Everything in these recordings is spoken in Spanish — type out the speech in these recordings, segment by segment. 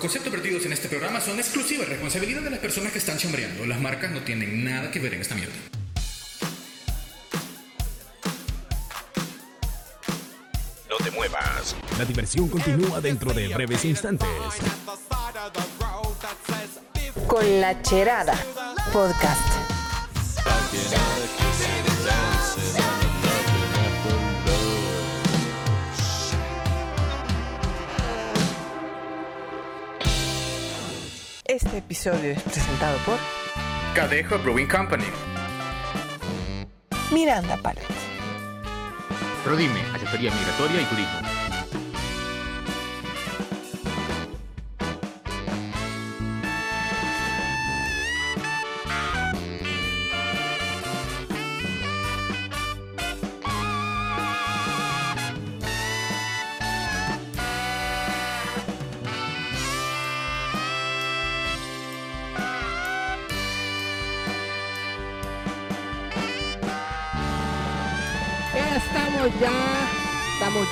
Los conceptos vertidos en este programa son exclusiva responsabilidad de las personas que están chambreando. Las marcas no tienen nada que ver en esta mierda. No te muevas. La diversión continúa dentro de breves instantes. Con la Cherada Podcast. Este episodio es presentado por Cadejo Brewing Company. Miranda Palette. Prodime, asesoría migratoria y turismo.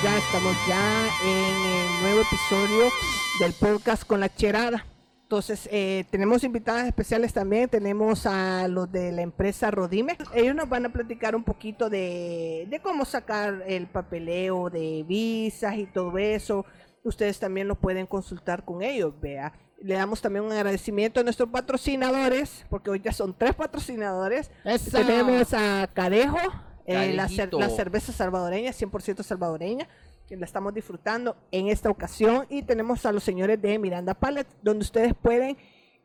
Ya, estamos ya en el nuevo episodio del podcast con la cherada. Entonces, eh, tenemos invitadas especiales también. Tenemos a los de la empresa Rodime. Ellos nos van a platicar un poquito de, de cómo sacar el papeleo de visas y todo eso. Ustedes también lo pueden consultar con ellos, vea. Le damos también un agradecimiento a nuestros patrocinadores, porque hoy ya son tres patrocinadores. Eso. Tenemos a Cadejo, eh, la, cer- la cerveza salvadoreña, 100% salvadoreña, que la estamos disfrutando en esta ocasión. Y tenemos a los señores de Miranda Pallet, donde ustedes pueden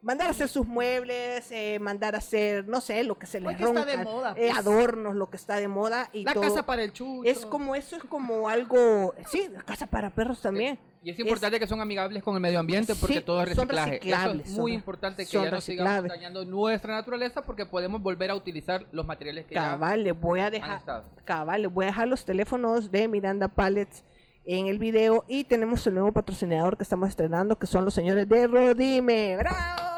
mandar a hacer sus muebles, eh, mandar a hacer, no sé, lo que se les que está ronca, de moda, eh, pues. adornos, lo que está de moda. Y La todo. casa para el chucho. Es como eso, es como algo, sí, la casa para perros también. Y es importante que son amigables con el medio ambiente porque Sí, todo es son reciclaje. Eso reciclables, es son muy importante que son ya no sigamos reciclables. dañando nuestra naturaleza porque podemos volver a utilizar los materiales que Cabal, les voy a ya han dejar, estado. cabal, les voy a dejar los teléfonos de Miranda Pallets en el video y tenemos el nuevo patrocinador que estamos estrenando que son los señores de Rodime. ¡Bravo!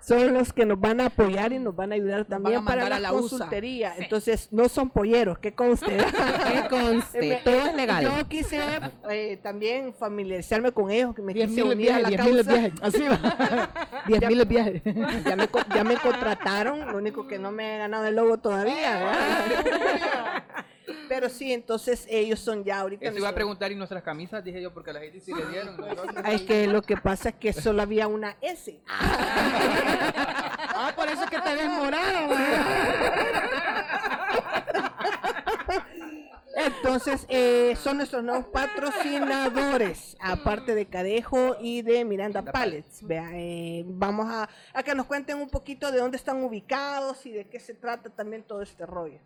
Son los que nos van a apoyar y nos van a ayudar también para la, a la consultería. Entonces, no son polleros, que conste. Que conste, todo es legal. Yo quise eh, también familiarizarme con ellos, que me 10 quise mil el unir a viaje, la 10 mil el causa. viaje. Así va. 10 mil el viaje. Ya me, ya me contrataron, lo único que no me he ganado el logo todavía, ¿verdad? Pero sí, entonces ellos son ya ahorita. Eso iba a preguntar y nuestras camisas, dije yo, porque a la gente sí le dieron. Es que lo que pasa es que solo había una S. Ah, por eso es que te ves. Entonces, eh, son nuestros nuevos patrocinadores, aparte de Cadejo y de Miranda Pallets. Vea, eh, vamos a, a que nos cuenten un poquito de dónde están ubicados y de qué se trata también todo este rollo.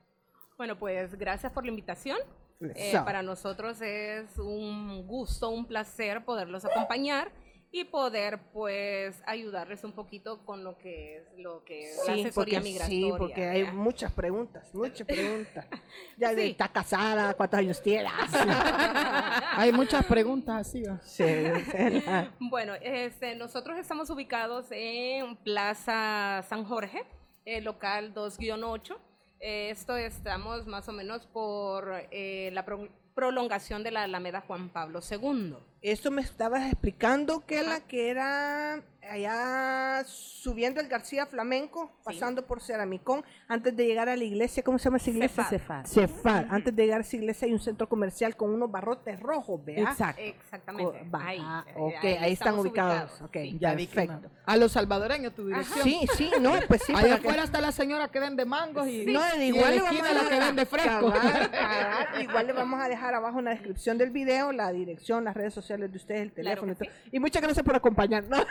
Bueno, pues gracias por la invitación. Eh, para nosotros es un gusto, un placer poderlos acompañar y poder pues ayudarles un poquito con lo que es lo que es la Sí, asesoría porque, migratoria. sí, porque hay ¿verdad? muchas preguntas, muchas preguntas. Ya de, Sí. está casada, cuántos años tiene. Hay muchas preguntas así. va. Sí, sí. Bueno, este, nosotros estamos ubicados en Plaza San Jorge, eh, local 2-8. Eh, esto estamos más o menos por eh, la pro- prolongación de la Alameda Juan Pablo II. Esto me estabas explicando que la que era allá subiendo el García Flamenco, pasando por Ceramicón, antes de llegar a la iglesia, ¿cómo se llama esa iglesia? Cefar. Cefar. Antes de llegar a esa iglesia hay un centro comercial con unos barrotes rojos, ¿vea? Exacto. Exactamente. Va, ahí, ah, eh, ok, ahí, están ubicados. Ok, sí. Ya perfecto. no. A los salvadoreños tu dirección. Sí, sí, no, pues sí. Allá que- afuera está la señora que vende mangos y, No, y igual en le la vamos esquina a la que dejar- vende fresco. cabal, cabal, igual le vamos a dejar abajo en la descripción del video la dirección, las redes sociales de ustedes, el Claro teléfono y todo. Y muchas gracias por acompañarnos.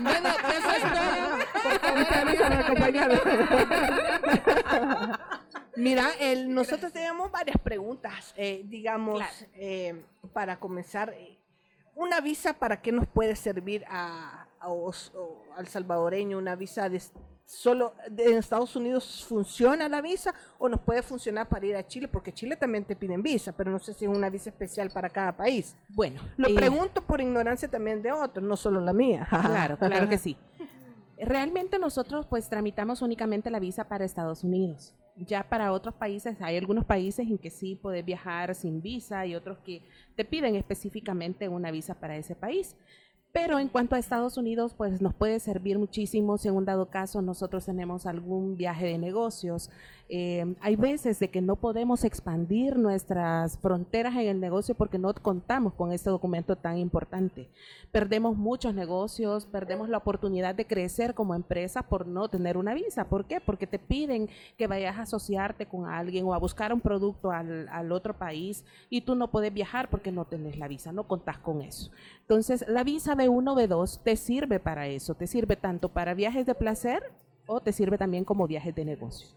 Bueno, eso es todo. Muchas gracias por acompañarnos. Mira, el- nosotros tenemos varias preguntas, eh, digamos, Claro. eh, para comenzar. Una visa, ¿para qué nos puede servir a, a os- al salvadoreño? Una visa de, solo en Estados Unidos funciona la visa o nos puede funcionar para ir a Chile, porque Chile también te piden visa, pero no sé si es una visa especial para cada país. Bueno, Lo eh, pregunto por ignorancia también de otros, no solo la mía. Claro, claro que sí. Realmente nosotros pues tramitamos únicamente la visa para Estados Unidos. Ya para otros países, hay algunos países en que sí puedes viajar sin visa y otros que te piden específicamente una visa para ese país. Pero en cuanto a Estados Unidos, pues nos puede servir muchísimo si en un dado caso nosotros tenemos algún viaje de negocios. Eh, hay veces de que no podemos expandir nuestras fronteras en el negocio porque no contamos con este documento tan importante. Perdemos muchos negocios, perdemos la oportunidad de crecer como empresa por no tener una visa. ¿Por qué? Porque te piden que vayas a asociarte con alguien o a buscar un producto al, al otro país y tú no puedes viajar porque no tenés la visa, no contás con eso. Entonces, la visa B1, B2 te sirve para eso, te sirve tanto para viajes de placer o te sirve también como viajes de negocio.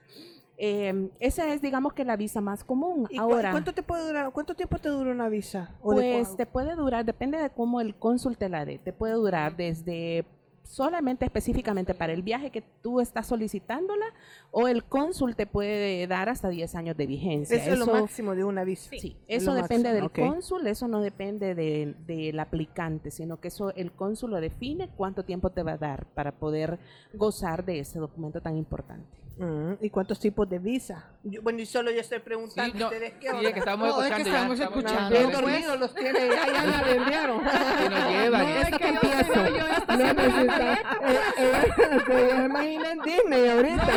Eh, esa es, digamos que la visa más común. ¿Y cu- Ahora, cuánto te puede durar? ¿Cuánto tiempo te dura una visa? ¿O de pues te puede durar, depende de cómo el cónsul te la dé, te puede durar desde solamente específicamente para el viaje que tú estás solicitándola o el cónsul te puede dar hasta 10 años de vigencia. Eso es lo máximo de una visa. Sí, Es eso depende máximo, del cónsul, eso no depende de- del aplicante, sino que eso el cónsul lo define cuánto tiempo te va a dar para poder gozar de ese documento tan importante. Mm, ¿Y cuántos tipos de visa? Yo- bueno, y solo yo estoy preguntando. Sí, no, ¿ustedes qué sí, onda? es que estábamos No, es que escuchando ya, estamos- escuchando. Bien Después- dormidos los tiene, ya, ya la vendieron. que nos llevan. No, es que yo sé, yo esta No necesita. Eh, eh, se imagina en Disney ahorita.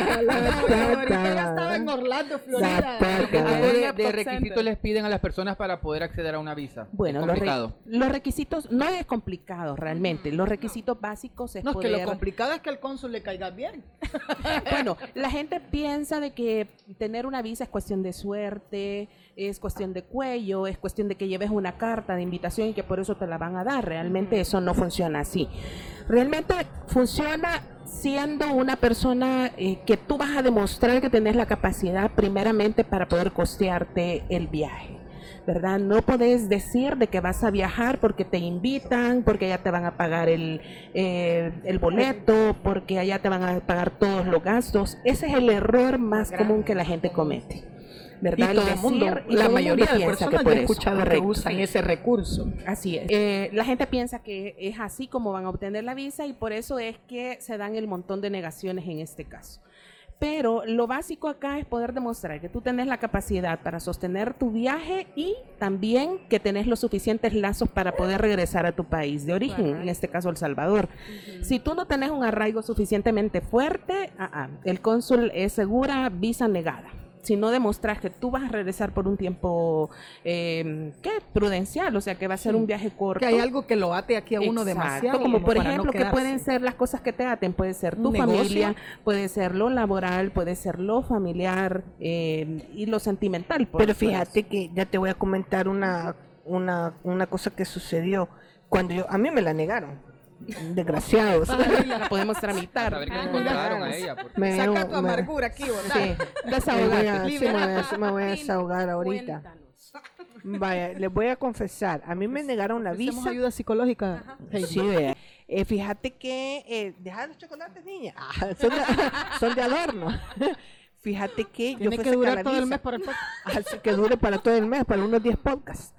Ahorita ya estaba en Orlando, La Florida. tata. ¿Qué tipo de, requisitos les piden a las personas para poder acceder a una visa? Bueno, los, re- complicado. los requisitos no es complicado realmente. Los requisitos básicos es No, es que lo complicado es que al cónsul le caiga bien. Bueno, la gente piensa de que tener una visa es cuestión de suerte, es cuestión de cuello, es cuestión de que lleves una carta de invitación y que por eso te la van a dar. Realmente eso no funciona así. Realmente funciona siendo una persona eh, que tú vas a demostrar que tenés la capacidad primeramente para poder costearte el viaje. ¿Verdad? No podés decir de que vas a viajar porque te invitan, porque ya te van a pagar el, eh, el boleto, porque allá te van a pagar todos los gastos. Ese es el error más común que la gente comete. ¿Verdad? Y todo el Decir- mundo, y la todo el mundo mayoría de personas que he escuchado que usan ese recurso. Así es. Eh, la gente piensa que es así como van a obtener la visa y por eso es que se dan el montón de negaciones en este caso. Pero lo básico acá es poder demostrar que tú tenés la capacidad para sostener tu viaje y también que tenés los suficientes lazos para poder regresar a tu país de origen, en este caso El Salvador. Si tú no tenés un arraigo suficientemente fuerte, ah, ah, el cónsul es segura visa negada. Si no demostras que tú vas a regresar por un tiempo, eh, ¿qué? Prudencial, o sea, que va a ser Sí. un viaje corto. Que hay algo que lo ate aquí a uno Exacto, demasiado. como por no ejemplo, que pueden ser las cosas que te aten, puede ser tu negocio. familia, puede ser lo laboral, puede ser lo familiar eh, y lo sentimental. por- Pero fíjate eso. que ya te voy a comentar una, una, una cosa que sucedió cuando yo, a mí me la negaron. Desgraciados. la podemos tramitar. A ver qué le encontraron a ella. porque- Me Saca tu me- amargura aquí, ¿verdad? Sí, me voy a, Desahogate. sí, me voy a- me voy a desahogar ahorita. Cuéntanos. Vaya, les voy a confesar, a mí me negaron una Ofrecemos visa. ayuda psicológica. Sí, vea. Eh, fíjate que eh, deja los chocolates, niña. Ah, son, de, son de adorno. Fíjate que yo Tiene fui a que durar la todo el mes para el podcast. Así que dure para todo el mes, para unos 10 podcasts.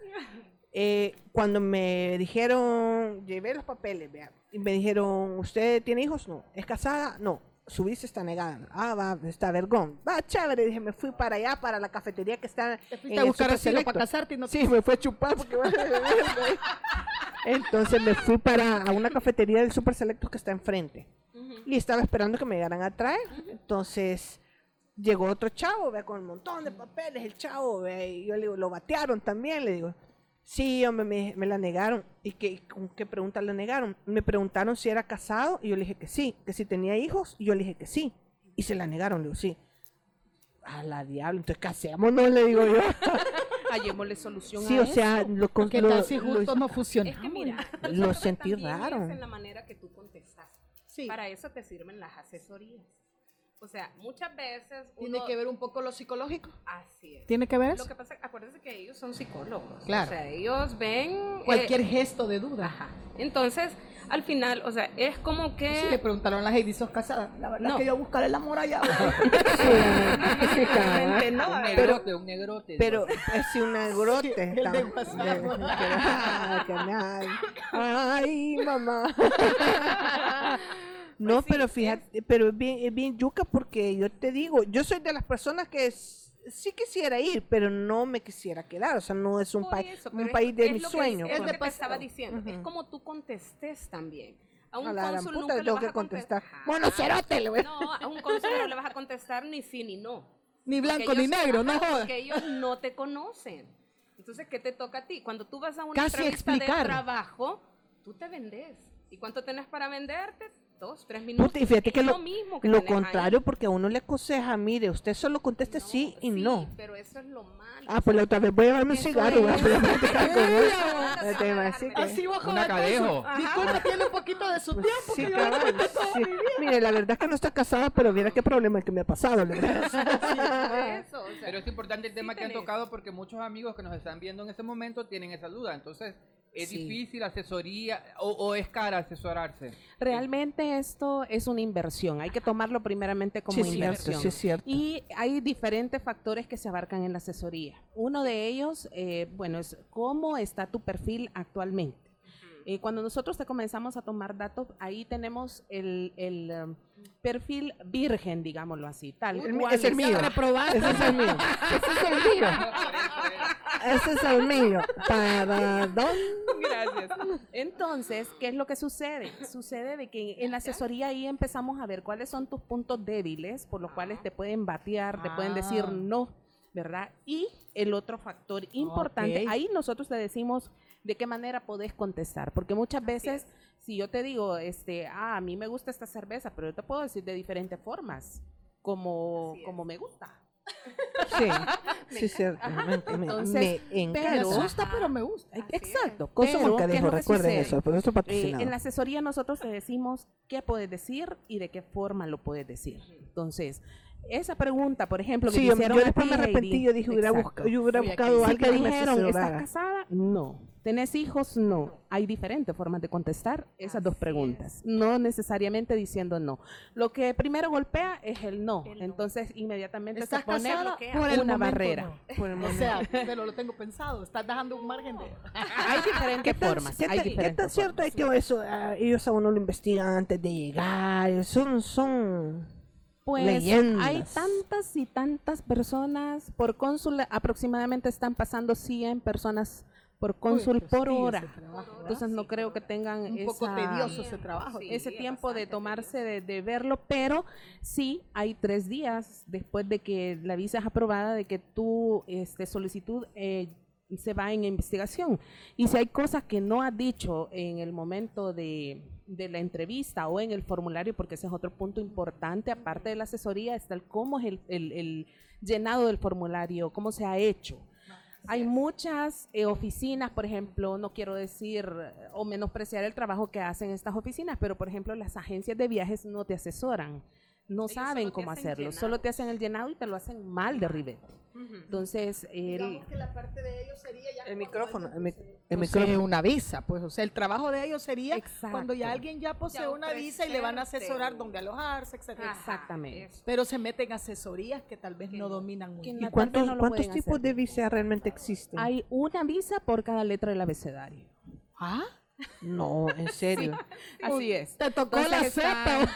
Eh, cuando me dijeron, llevé los papeles, vea, y me dijeron, ¿usted tiene hijos? No. ¿Es casada? No. Su visa está negada. Ah, va, está vergón. Va, chévere. Dije, me fui para allá, para la cafetería que está Te en fuiste a el buscar asilo para casarte y no Sí, me fue a chupar porque Entonces me fui para a una cafetería del Super Selecto que está enfrente. Y estaba esperando que me llegaran a traer. Entonces llegó otro chavo, ve, con un montón de papeles, el chavo, ve, y yo le digo, lo batearon también, le digo. Sí, hombre, me, me la negaron. ¿Y qué, con qué pregunta la negaron? Me preguntaron si era casado y yo le dije que sí, que si tenía hijos y yo le dije que sí. Y se la negaron, le digo, sí. A la diablo, entonces casémonos, le digo yo. Hallémosle solución Sí, a o sea, lo, con- ¿Qué lo- tal si lo- justo no funciona? Es que mira, Lo sentí raro. Es en la manera que tú contestas. Sí. Para eso te sirven las asesorías. O sea, muchas veces Tiene que ver un poco lo psicológico. Así es. ¿Tiene que ver Lo que pasa, acuérdense que ellos son psicólogos. Claro. O sea, ellos ven eh, Cualquier gesto de duda. Ajá. Entonces, al final, o sea, es como que Sí, le preguntaron a la Heidi, ¿sos casada? La verdad No. es que yo a buscar el amor allá. Realmente no, Un negrote, un negrote. Pero es si una grote. Sí, el de WhatsApp. Ay, mamá. No, Pues sí, pero es- fíjate, pero es bien, es bien yuca porque yo te digo, yo soy de las personas que s- sí quisiera ir, pero no me quisiera quedar, o sea, no es un, país eso, un es- país de es mis lo que- sueños. Es lo que te estaba diciendo. Es Ujú. como tú contestes también. A un A la gran cónsul puta nunca le le tengo vas que a contestar. Ajá. Bueno, cerote, le voy a- No, a un cónsul no le vas a contestar ni sí ni no. Ni Porque blanco ni ellos- negro, no jodas. Porque ellos no te conocen. Entonces, ¿qué te toca a ti? Cuando tú vas a una Casi entrevista explicar. de trabajo, tú te vendes. ¿Y cuánto tenés para venderte? Dos, tres minutos. Puta, y fíjate Es que lo, mismo que lo tenés ahí. contrario, porque a uno le aconseja, mire, usted solo conteste sí y no. pero eso es lo malo. Ah, pues la otra vez voy a llevarme un cigarro. voy a es. platicar con él. Sí, Así bajo acadejo. peso. Disculpa, tiene un poquito de su tiempo. Sí, que toda sí. Mire, la verdad es que no estoy casada, pero mira qué problema el que me ha pasado. la verdad. Eso, o sea, Pero es importante el tema que han tocado porque muchos amigos que nos están viendo en este momento tienen esa duda. Entonces, ¿es Sí. difícil asesoría o, o es cara asesorarse? Realmente esto es una inversión, hay que tomarlo primeramente como Sí, es cierto, inversión. sí es cierto. Y hay diferentes factores que se abarcan en la asesoría. Uno de ellos, eh, bueno, es cómo está tu perfil actualmente. Eh, cuando nosotros te comenzamos a tomar datos, ahí tenemos el, el, um, perfil virgen, digámoslo así, tal El mi- cual es el mío. Ese es el mío. Ese es el mío. Ese es el mío. Para dónde? Gracias. Entonces, ¿qué es lo que sucede? Sucede de que en la asesoría ahí empezamos a ver cuáles son tus puntos débiles por los cuales te pueden batear, te pueden decir Ah. no, ¿verdad? Y el otro factor importante, ahí nosotros te decimos de qué manera podés contestar, porque muchas veces si yo te digo, este, ah, a mí me gusta esta cerveza, pero yo te puedo decir de diferentes formas, como, como me gusta. Sí, sí, cierto. Me, me- Entonces, me encanta. pero- Me gusta, pero me gusta. Exacto. Pero, ¿qué es Moncadejo, lo que recuerden sucede? eso, por eso Eh, patrocinado. en la asesoría nosotros te decimos qué puedes decir y de qué forma lo puedes decir. Entonces, esa pregunta, por ejemplo, que Sí, hicieron yo después me arrepentí, yo dije, hubiera, exacto. busca- yo hubiera buscado a alguien que me dijeron, ¿estás casada? No. ¿Tenés hijos? No. Hay diferentes formas de contestar esas dos preguntas. No necesariamente diciendo no. Lo que primero golpea es el no. Entonces, inmediatamente se ¿Estás pone. Por el una barrera. no. Por el O sea, pero lo tengo pensado. Estás dejando un margen de... Hay diferentes ¿Qué tan, formas. qué hay tan- qué diferentes tan cierto es que eso, ah, ellos a uno lo investigan antes de llegar? Son, son... Pues leyendas. hay tantas y tantas personas por cónsul, aproximadamente están pasando 100 personas por cónsul por hora. trabajo. Entonces no creo que tengan Un poco tedioso ese trabajo. Sí, ese es tiempo de tomarse de, de verlo, pero sí hay tres días después de que la visa es aprobada, de que tu este, solicitud eh, se va en investigación. Y si hay cosas que no has dicho en el momento de, de la entrevista o en el formulario, porque ese es otro punto importante, aparte de la asesoría, está el cómo es el, el- el llenado del formulario, cómo se ha hecho. Hay muchas eh, oficinas, por ejemplo, no quiero decir o menospreciar el trabajo que hacen estas oficinas, pero por ejemplo las agencias de viajes no te asesoran, no Ellos saben cómo hacerlo, llenado. solo te hacen el llenado y te lo hacen mal de ribete. Entonces, el, que la parte de ellos sería ya El micrófono, el, posee- micrófono. una visa, pues, o sea, el trabajo de ellos sería Exacto. cuando ya alguien ya posee Ya una visa y le van a asesorar dónde alojarse, etcétera. Exactamente. eso. Pero se meten asesorías que tal vez no dominan muy Que bien. no- ¿Y cuántos, no cuántos tipos hacer. de visa realmente existen? hay una visa por cada letra del abecedario. ¿Ah? No, en serio. Así es. Te tocó Entonces la está- cepa.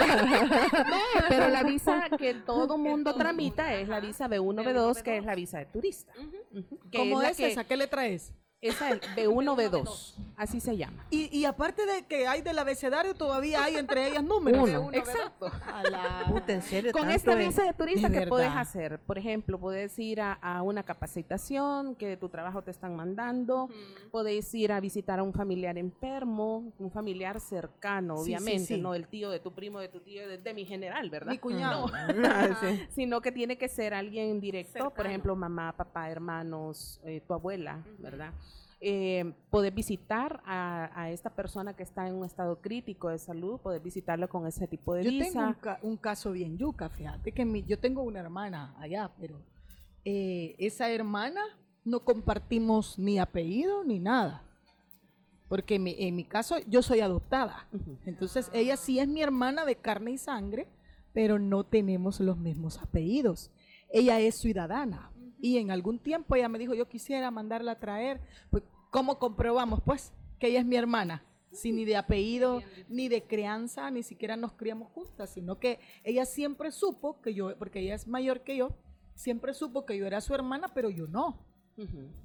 No, pero la visa que todo mundo tramita es la visa B1, B2, que es la visa de turista. Ujú. Que ¿Cómo la es que- esa? ¿Qué letra es? Esa es B1, B2, así se llama. Y, y aparte de que hay del abecedario, todavía hay entre ellas números. Uno. Exacto. A la- Puta, en serio. Con esta es? visa de turista, De ¿qué puedes hacer? Por ejemplo, puedes ir a, a una capacitación que de tu trabajo te están mandando, puedes ir a visitar a un familiar enfermo, un familiar cercano, Sí, sí, obviamente, sí. no el tío de tu primo, de tu tío, de, de mi general, ¿verdad? Mi cuñado. Ah, sí. sino que tiene que ser alguien directo, por ejemplo, mamá, papá, hermanos, eh, tu abuela, ¿verdad? Eh, poder visitar a, a esta persona que está en un estado crítico de salud, poder visitarla con ese tipo de Yo tengo visa. un, ca- un caso bien yuca, fíjate que mi- yo tengo una hermana allá, pero eh, esa hermana no compartimos ni apellido ni nada. Porque en mi, en mi caso yo soy adoptada. Ujú. Entonces ella sí es mi hermana de carne y sangre, pero no tenemos los mismos apellidos. Ella es ciudadana y en algún tiempo ella me dijo, yo quisiera mandarla a traer. Pues, ¿Cómo comprobamos? Pues que ella es mi hermana. sin ni de apellido, ni de crianza, ni siquiera nos criamos juntas, sino que ella siempre supo que yo, porque ella es mayor que yo, siempre supo que yo era su hermana, pero yo no.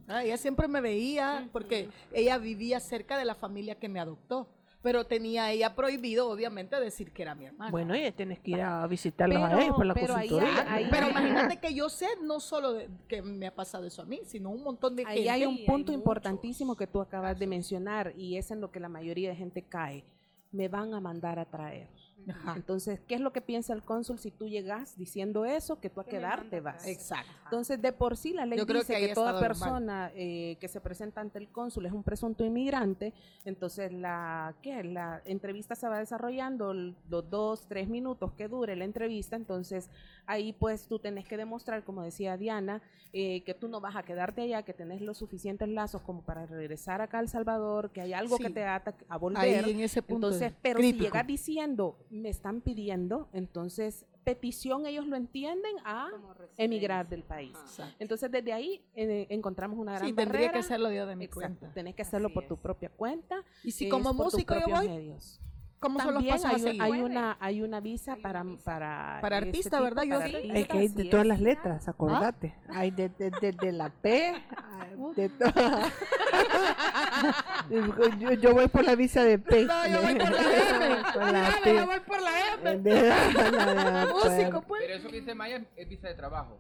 Ah, ella siempre me veía porque ella vivía cerca de la familia que me adoptó, pero tenía ella prohibido, obviamente, decir que era mi hermana. Bueno, ya tienes que ir a visitarlos a Pero- ellos por la pero ahí consultoría. ahí Pero imagínate que yo sé no solo de- que me ha pasado eso a mí, sino un montón de Ahí gente. hay un punto importantísimo que tú acabas de mencionar y es en lo que la mayoría de gente cae. Me van a mandar a traer. Ajá. Entonces, ¿qué es lo que piensa el cónsul si tú llegas diciendo eso? Que tú a quedarte vas. Exacto. Entonces, de por sí la ley Yo creo dice que toda persona eh, que se presenta ante el cónsul es un presunto inmigrante. Entonces, la, ¿qué? la entrevista se va desarrollando los dos, tres minutos que dure la entrevista. Entonces, ahí pues tú tenés que demostrar, como decía Diana, eh, que tú no vas a quedarte allá, que tenés los suficientes lazos como para regresar acá a El Salvador, que hay algo que te ata a volver. Ahí en ese punto Entonces, es pero si llegas diciendo, me están pidiendo, entonces petición ellos lo entienden a emigrar del país. Exacto. Entonces, desde ahí eh, encontramos una gran Sí, tendría que hacerlo yo de mi Exacto, cuenta. tenés que hacerlo Así por tu propia cuenta. Y si como músico yo voy, medios. ¿cómo son los pasos hay, una hay una visa Hay para una visa. para Para este artista, tipo, ¿verdad? Yo Es que hay de todas las letras, acordate. Hay de, de, de- de la P, de todas. yo, yo voy por la visa de P. No, yo voy por la M. Por la voy por la M. La- Músico, pues. Pero eso que dice Maya es- visa de trabajo.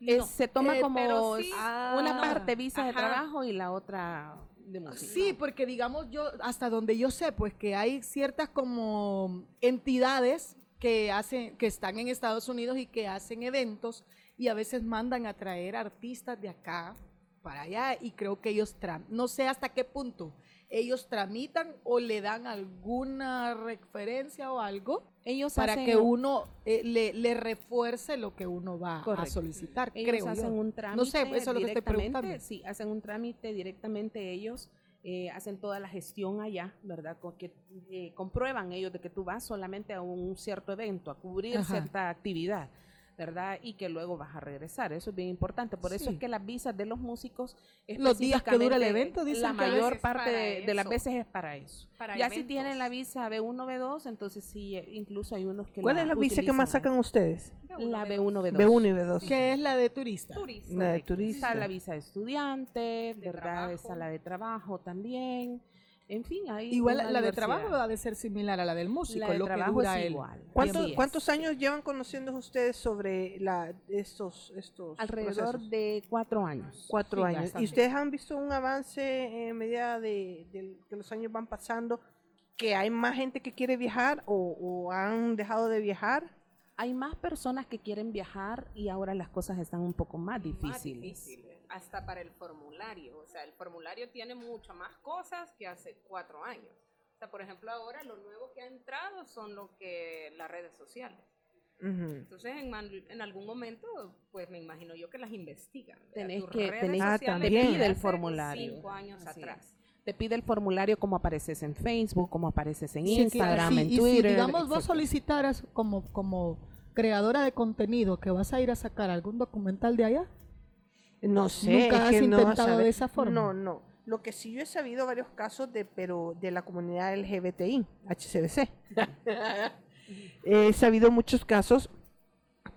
Es- No, se toma eh, como sí, una parte visa de trabajo y la otra de música. Sí, porque digamos yo, hasta donde yo sé, pues que hay ciertas como entidades que hacen, que están en Estados Unidos y que hacen eventos y a veces mandan a traer artistas de acá para allá y creo que ellos, tram- no sé hasta qué punto, ellos tramitan o le dan alguna referencia o algo Ellos para hacen, que uno eh, le, le refuerce lo que uno va a solicitar, ellos creo hacen yo. un trámite No sé, eso es lo que estoy preguntando. Sí, hacen un trámite directamente ellos, eh, hacen toda la gestión allá, ¿verdad? Con que eh, comprueban ellos de que tú vas solamente a un cierto evento, a cubrir Ajá. cierta actividad. ¿Verdad? Y que luego vas a regresar. Eso es bien importante. Por eso Sí. es que las visas de los músicos Los días que dura el evento, dicen la mayor parte de, de las eso. veces es para eso. Para ya si eventos. tienen la visa B1, B2, entonces sí, eh, incluso hay unos que ¿Cuál es la visa que más sacan ustedes? La B1, B2. B1 y B2. que es la de turista. Turista. La de turista. Está la visa de estudiante, ¿verdad? trabajo. Está la de trabajo también. En fin, hay Igual la de trabajo ha de ser similar a la del músico, La de lo que dura es igual. ¿Cuántos, Así es. ¿Cuántos años llevan conociendo ustedes sobre la, estos, estos Alrededor procesos? de cuatro años. Cuatro Sí, años. bastante. ¿Y ustedes han visto un avance en medida de, de que los años van pasando? ¿Que hay más gente que quiere viajar o, o han dejado de viajar? Hay más personas que quieren viajar y ahora las cosas están un poco más más difíciles. difícil, hasta para el formulario. O sea, el formulario tiene mucho más cosas que hace cuatro años. O sea, por ejemplo, ahora lo nuevo que ha entrado son lo que las redes sociales. Entonces, en, man- en algún momento, pues me imagino yo que las investigan. ¿verdad? Tenés Tus que- tenés- Ah, también. Pide el formulario. Cinco años Así atrás. Te pide el formulario como apareces en Facebook, como apareces en Sí, Instagram, sí, en y si, Twitter. digamos, vos solicitaras como, como creadora de contenido que vas a ir a sacar algún documental de allá. No sé. ¿Nunca es has que intentado de esa forma? No, no. Lo que sí yo he sabido varios casos de, pero de la comunidad LGBTI, HCBC. he sabido muchos casos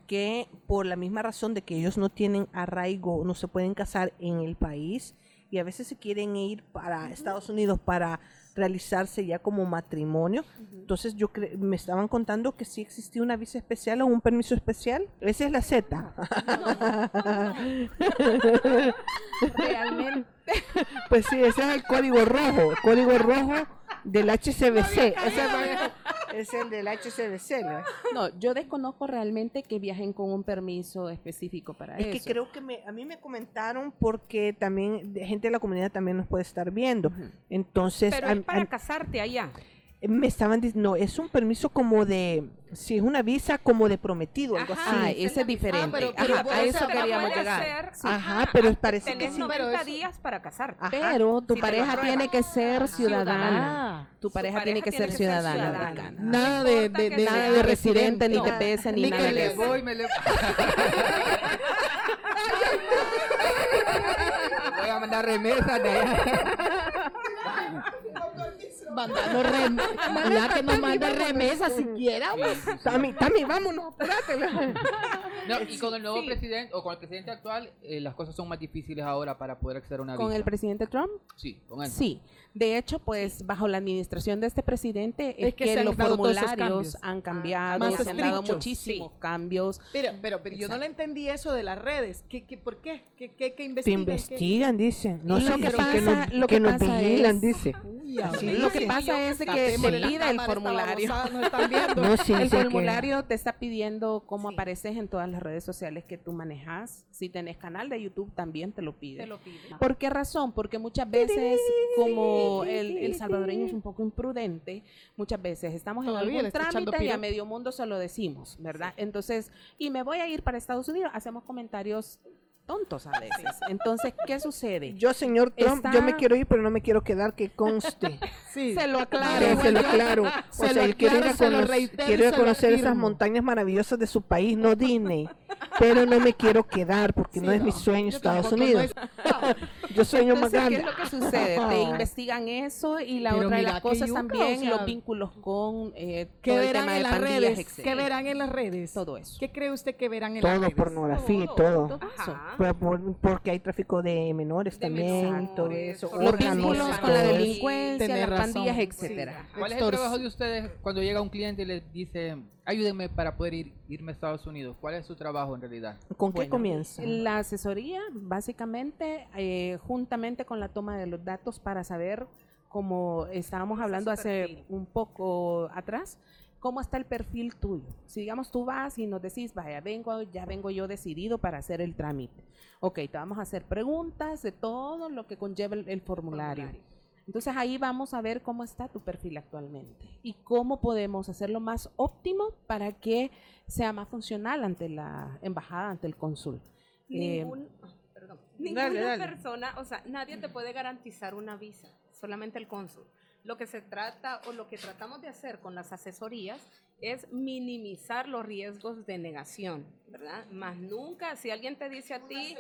que por la misma razón de que ellos no tienen arraigo, no se pueden casar en el país y a veces se quieren ir para Estados Unidos para realizarse ya como matrimonio. Entonces yo cre- me estaban contando que sí existía una visa especial o un permiso especial. Esa es la Z. Realmente. Pues sí, ese es el código rojo, el código rojo del HCBC. Ese es- es el del HCBC. ¿no? No, yo desconozco realmente que viajen con un permiso específico para Es eso. que creo que me, a mí me comentaron porque también gente de la comunidad también nos puede estar viendo. Entonces, Pero es para a- casarte allá. Me estaban diciendo, no, es un permiso como de, si es una visa como de prometido, algo Ajá, así. Ah, ese es diferente. Ah, pero- Ajá, pero a vos eso queríamos llegar. hacer, Sí. Ajá, pero parece que Tenés sí. 90 días para casarte. Ajá. Pero tu Si pareja tiene que ser ciudadana. Ah, Tu Su pareja, tiene que ser ciudadana. americana. nada No de, de, que de- Nada de residente, residente, ni no. TPS, ni, Ni nada que de le eso. voy, me le... voy a mandar remesas de allá. Mandando rem ya que nos mande remesa siquiera. Tami, Tami, vámonos. No, y con el nuevo Sí. presidente, o con el presidente actual, eh, las cosas son más difíciles ahora para poder acceder a una Con visa. el presidente Trump, Sí, con él. sí. De hecho, pues bajo la administración de este presidente es, Es que que, se han los dado todos esos formularios cambios. han cambiado, Más se han dado muchísimos cambios. Pero, pero, pero yo no le entendí eso de las redes. ¿Qué, qué, ¿Por qué? ¿Qué, qué, qué Te investigan? ¿Qué- investigan, dicen. No Lo sé que que, pasa- que nos, lo que que nos pasa vigilan, es- dice. Uy, Sí. Lo que sí. pasa es que te pide el formulario. no están viendo. No, sí, el formulario te está pidiendo cómo Sí. apareces en todas las redes sociales que tú manejas. Si tenés canal de YouTube, también te lo pide. Te lo pide. ¿Por qué razón? Porque muchas veces, como el, el salvadoreño es un poco imprudente, muchas veces estamos en Todavía algún trámite y a medio mundo se lo decimos, ¿verdad? Entonces, y me voy a ir para Estados Unidos, hacemos comentarios tontos a veces. Entonces, ¿qué sucede? Yo, señor Trump, Está- yo me quiero ir, pero no me quiero quedar, que conste. Sí. Se lo aclaro. Claro, se lo aclaro. O se sea, lo él quiere ir a, reitero y quiere ir a conocer esas montañas maravillosas de su país, no Disney. Pero no me quiero quedar porque Sí, no es mi no, sueño yo Estados tampoco, no Unidos. es- Yo sueño más Entonces, ¿qué grande. es lo que sucede? Te investigan eso y la Pero otra de las qué cosas yuca, también, o sea, los vínculos con eh, ¿Qué todo el verán tema en de las redes? ¿Qué verán en las redes? Todo eso. ¿Qué cree usted que verán en las Todo, redes? pornografía y todo. Ajá. Porque hay tráfico de menores De también, menores, todo eso, Los vínculos con la delincuencia, las razón. pandillas, Sí. etcétera. ¿Cuál es el trabajo de ustedes cuando llega un cliente y les dice, ayúdenme para poder ir, irme a Estados Unidos? ¿Cuál es su trabajo en realidad? ¿Con qué Bueno, comienza? La asesoría, básicamente, eh, juntamente con la toma de los datos para saber, como estábamos hablando hace un poco atrás, cómo está el perfil tuyo. Si digamos tú vas y nos decís, vaya, vengo, ya vengo yo decidido para hacer el trámite. Ok, te vamos a hacer preguntas de todo lo que conlleva el, el formulario. Entonces ahí vamos a ver cómo está tu perfil actualmente y cómo podemos hacerlo más óptimo para que sea más funcional ante la embajada, ante el cónsul. Eh, Ningún- perdón. Ninguna dale, dale. persona, o sea, nadie te puede garantizar una visa, solamente el cónsul. Lo que se trata o lo que tratamos de hacer con las asesorías es minimizar los riesgos de negación, ¿verdad? Más nunca, si alguien te dice a ti,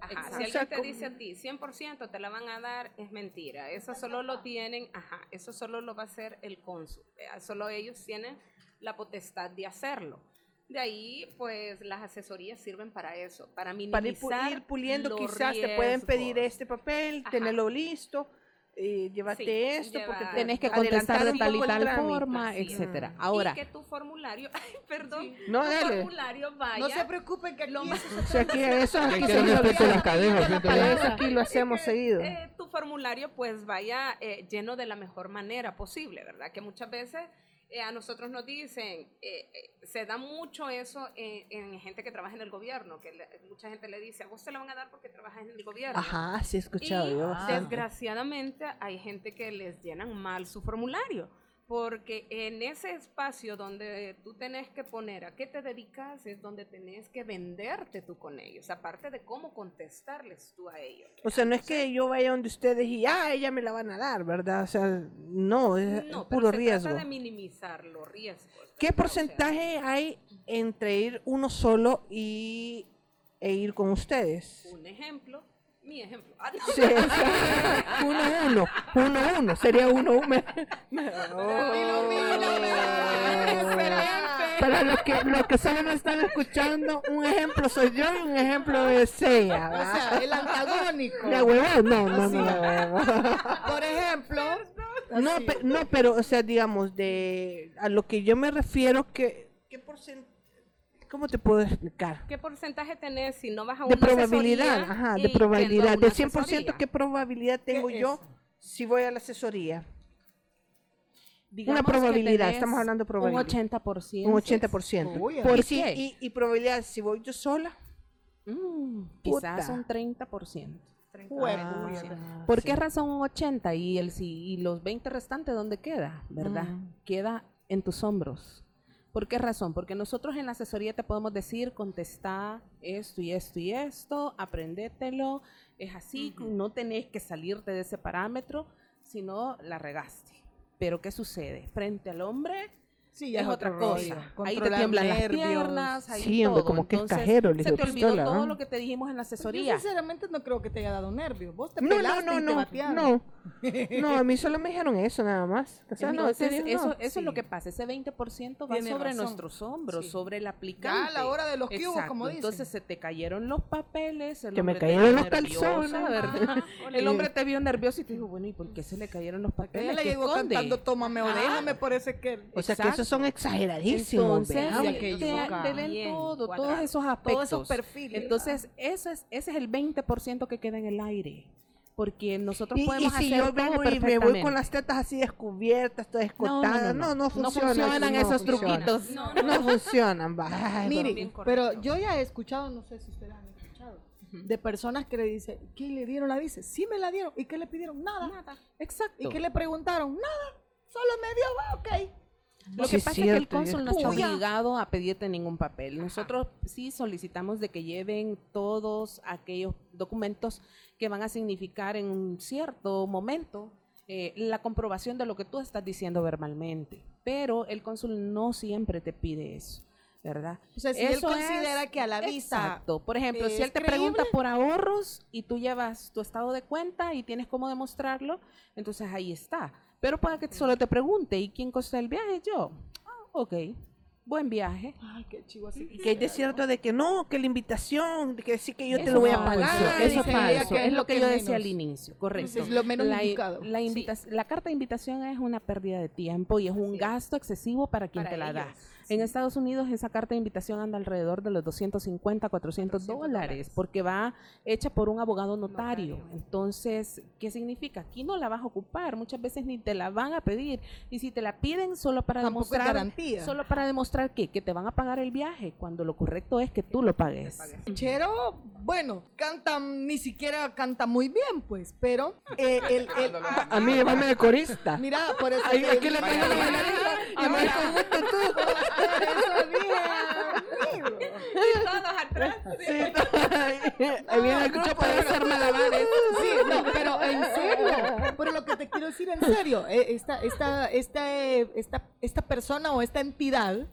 ajá, si alguien te dice a ti 100% te la van a dar, es mentira. Eso solo lo tienen, ajá, eso solo lo va a hacer el cónsul. eh, Solo ellos tienen la potestad de hacerlo. De ahí, pues, las asesorías sirven para eso, para Para minimizar pu- ir puliendo, los quizás te pueden pedir riesgos. este papel, Ajá. tenerlo listo, eh, llévate Sí, esto, lleva- porque tenés que contestar de tal y tal trámite. forma, es. etcétera. Y Ahora, que tu formulario, ay, perdón, No, tu dale. formulario vaya. No se preocupen que Lo aquí más- O sea, que eso aquí se las cadenas, eso aquí lo hacemos que, seguido. eh, tu formulario pues vaya eh, lleno de la mejor manera posible, ¿verdad? Que muchas veces eh, a nosotros nos dicen, eh, eh, se da mucho eso en, en gente que trabaja en el gobierno, que le- mucha gente le dice, a vos te la van a dar porque trabajas en el gobierno. Ajá, sí he escuchado Y yo. desgraciadamente hay gente que les llenan mal su formulario, porque en ese espacio donde tú tenés que poner a qué te dedicas es donde tenés que venderte tú con ellos, aparte de cómo contestarles tú a ellos. O sea, no es que yo vaya donde ustedes y, ah, ella me la van a dar, ¿verdad? O sea, no, es No, pero puro se riesgo. trata de minimizar los riesgos. ¿Qué ¿verdad? O sea, porcentaje hay entre ir uno solo y, e ir con ustedes? un ejemplo, mi ejemplo. Ah, no. Sí, o sea, uno uno, uno uno, sería uno uno. Para los que, los que solo me están escuchando, un ejemplo soy yo y un ejemplo es ella. O ¿verdad? sea, el antagónico. ¿Me huevó? No, no, no huevo. Por ejemplo. No, pe- no, pero, o sea, digamos, de a lo que yo me refiero, que, ¿qué porcentaje? ¿Cómo te puedo explicar? ¿Qué porcentaje tenés si no vas a De una probabilidad, asesoría ajá, de probabilidad. una De 100%, asesoría? ¿qué probabilidad tengo ¿Qué yo si voy a la asesoría? digamos que probabilidad, estamos hablando de probabilidad. Un 80%. Un 80%. Uy, Por ¿y si- qué? y, y probabilidad, si voy yo sola. Mm, quizás un 30%. Huepuya. ¿Por sí. qué razón un 80 y el si- y los 20 restantes dónde queda, verdad? Mm. Queda en tus hombros. ¿Por qué razón? Porque nosotros en la asesoría te podemos decir, contesta esto y esto y esto, aprendételo, es así, no tenés que salirte de ese parámetro, sino la regaste. Pero ¿qué sucede? Frente al hombre Sí, ya es otra otro cosa. Ahí te tiemblan las nervios. piernas, ahí Sí, hombre, todo. como que es Entonces, cajero, el Se te olvidó pistola, todo ¿ah? lo que te dijimos en la Yo asesoría. sinceramente no creo que te haya dado nervios. Vos te No, no, pelaste no, y te no, batearon. no. No, a mí solo me dijeron eso nada más. O sea, no, Entonces, digo, eso, no. eso es lo que pasa. Ese 20% va Tiene sobre razón. nuestros hombros, Sí. sobre el aplicante. Ya a la hora de los cubos, como dicen. Entonces se te cayeron los papeles. el Que me hombre te cayeron vio los calzones. El hombre te vio nervioso y te dijo, bueno, ¿y por qué se le cayeron los papeles? Ella le ¿Qué llegó cantando Tómame o déjame, parece que... O sea, que Exacto. Son exageradísimos. Entonces, te, te- ven Bien todo, todos cuadrado. esos aspectos. Todos esos perfiles. Entonces, eso es, ese es el 20% que queda en el aire. Porque nosotros Y, y podemos si hacer yo todo vengo y me voy con las tetas así descubiertas, todas escotadas, no, no, funciona. funcionan eso, no esos funciona. truquitos. No, No, funcionan, va. Ay, Mire, pero yo ya he escuchado, no sé si ustedes han escuchado, de personas que le dicen, ¿qué le dieron la visa? Sí me la dieron. ¿Y qué le pidieron? Nada. Exacto. ¿Y qué le preguntaron? Nada. Solo me dio, va, ok. Lo Sí, que pasa es que el cónsul no está obligado a pedirte ningún papel. Nosotros sí solicitamos de que lleven todos aquellos documentos que van a significar en un cierto momento eh, la comprobación de lo que tú estás diciendo verbalmente. Pero el cónsul no siempre te pide eso, ¿verdad? O sea, si él es- considera que a la vista Exacto. Por ejemplo, si él te pregunta por ahorros y tú llevas tu estado de cuenta y tienes cómo demostrarlo, entonces ahí está. Pero para que solo te pregunte, ¿y quién costa el viaje? Yo. Ah, ok. Buen viaje. Ay, qué chivo así. Y que es de cierto de que no, que la invitación, de que sí que yo te Eso lo voy a pagar. Eso es dice ella falso. que Es es lo que que yo decía menos. al inicio, correcto. Es lo menos la, indicado. la invita- la carta de invitación es una pérdida de tiempo y es un gasto excesivo para quien Para te la da. En Estados Unidos esa carta de invitación anda alrededor de los 250, 400 dólares porque va hecha por un abogado notario. Entonces, ¿qué significa? Aquí no la vas a ocupar, muchas veces ni te la van a pedir y si te la piden solo para Tampoco demostrar garantía. solo para demostrar que que te van a pagar el viaje cuando lo correcto es que tú lo pagues. Chero, bueno, canta, ni siquiera canta muy bien, pues, pero eh, el, el- A mí, llévame de corista. mira, por eso Ay, te es que le tú. por eso dije, amigo. Y atrás. Ahí viene el grupo de hacer malabares. Sí, no, pero en serio, pero lo que te quiero decir en serio, eh, esta, esta, esta, esta, esta persona o esta entidad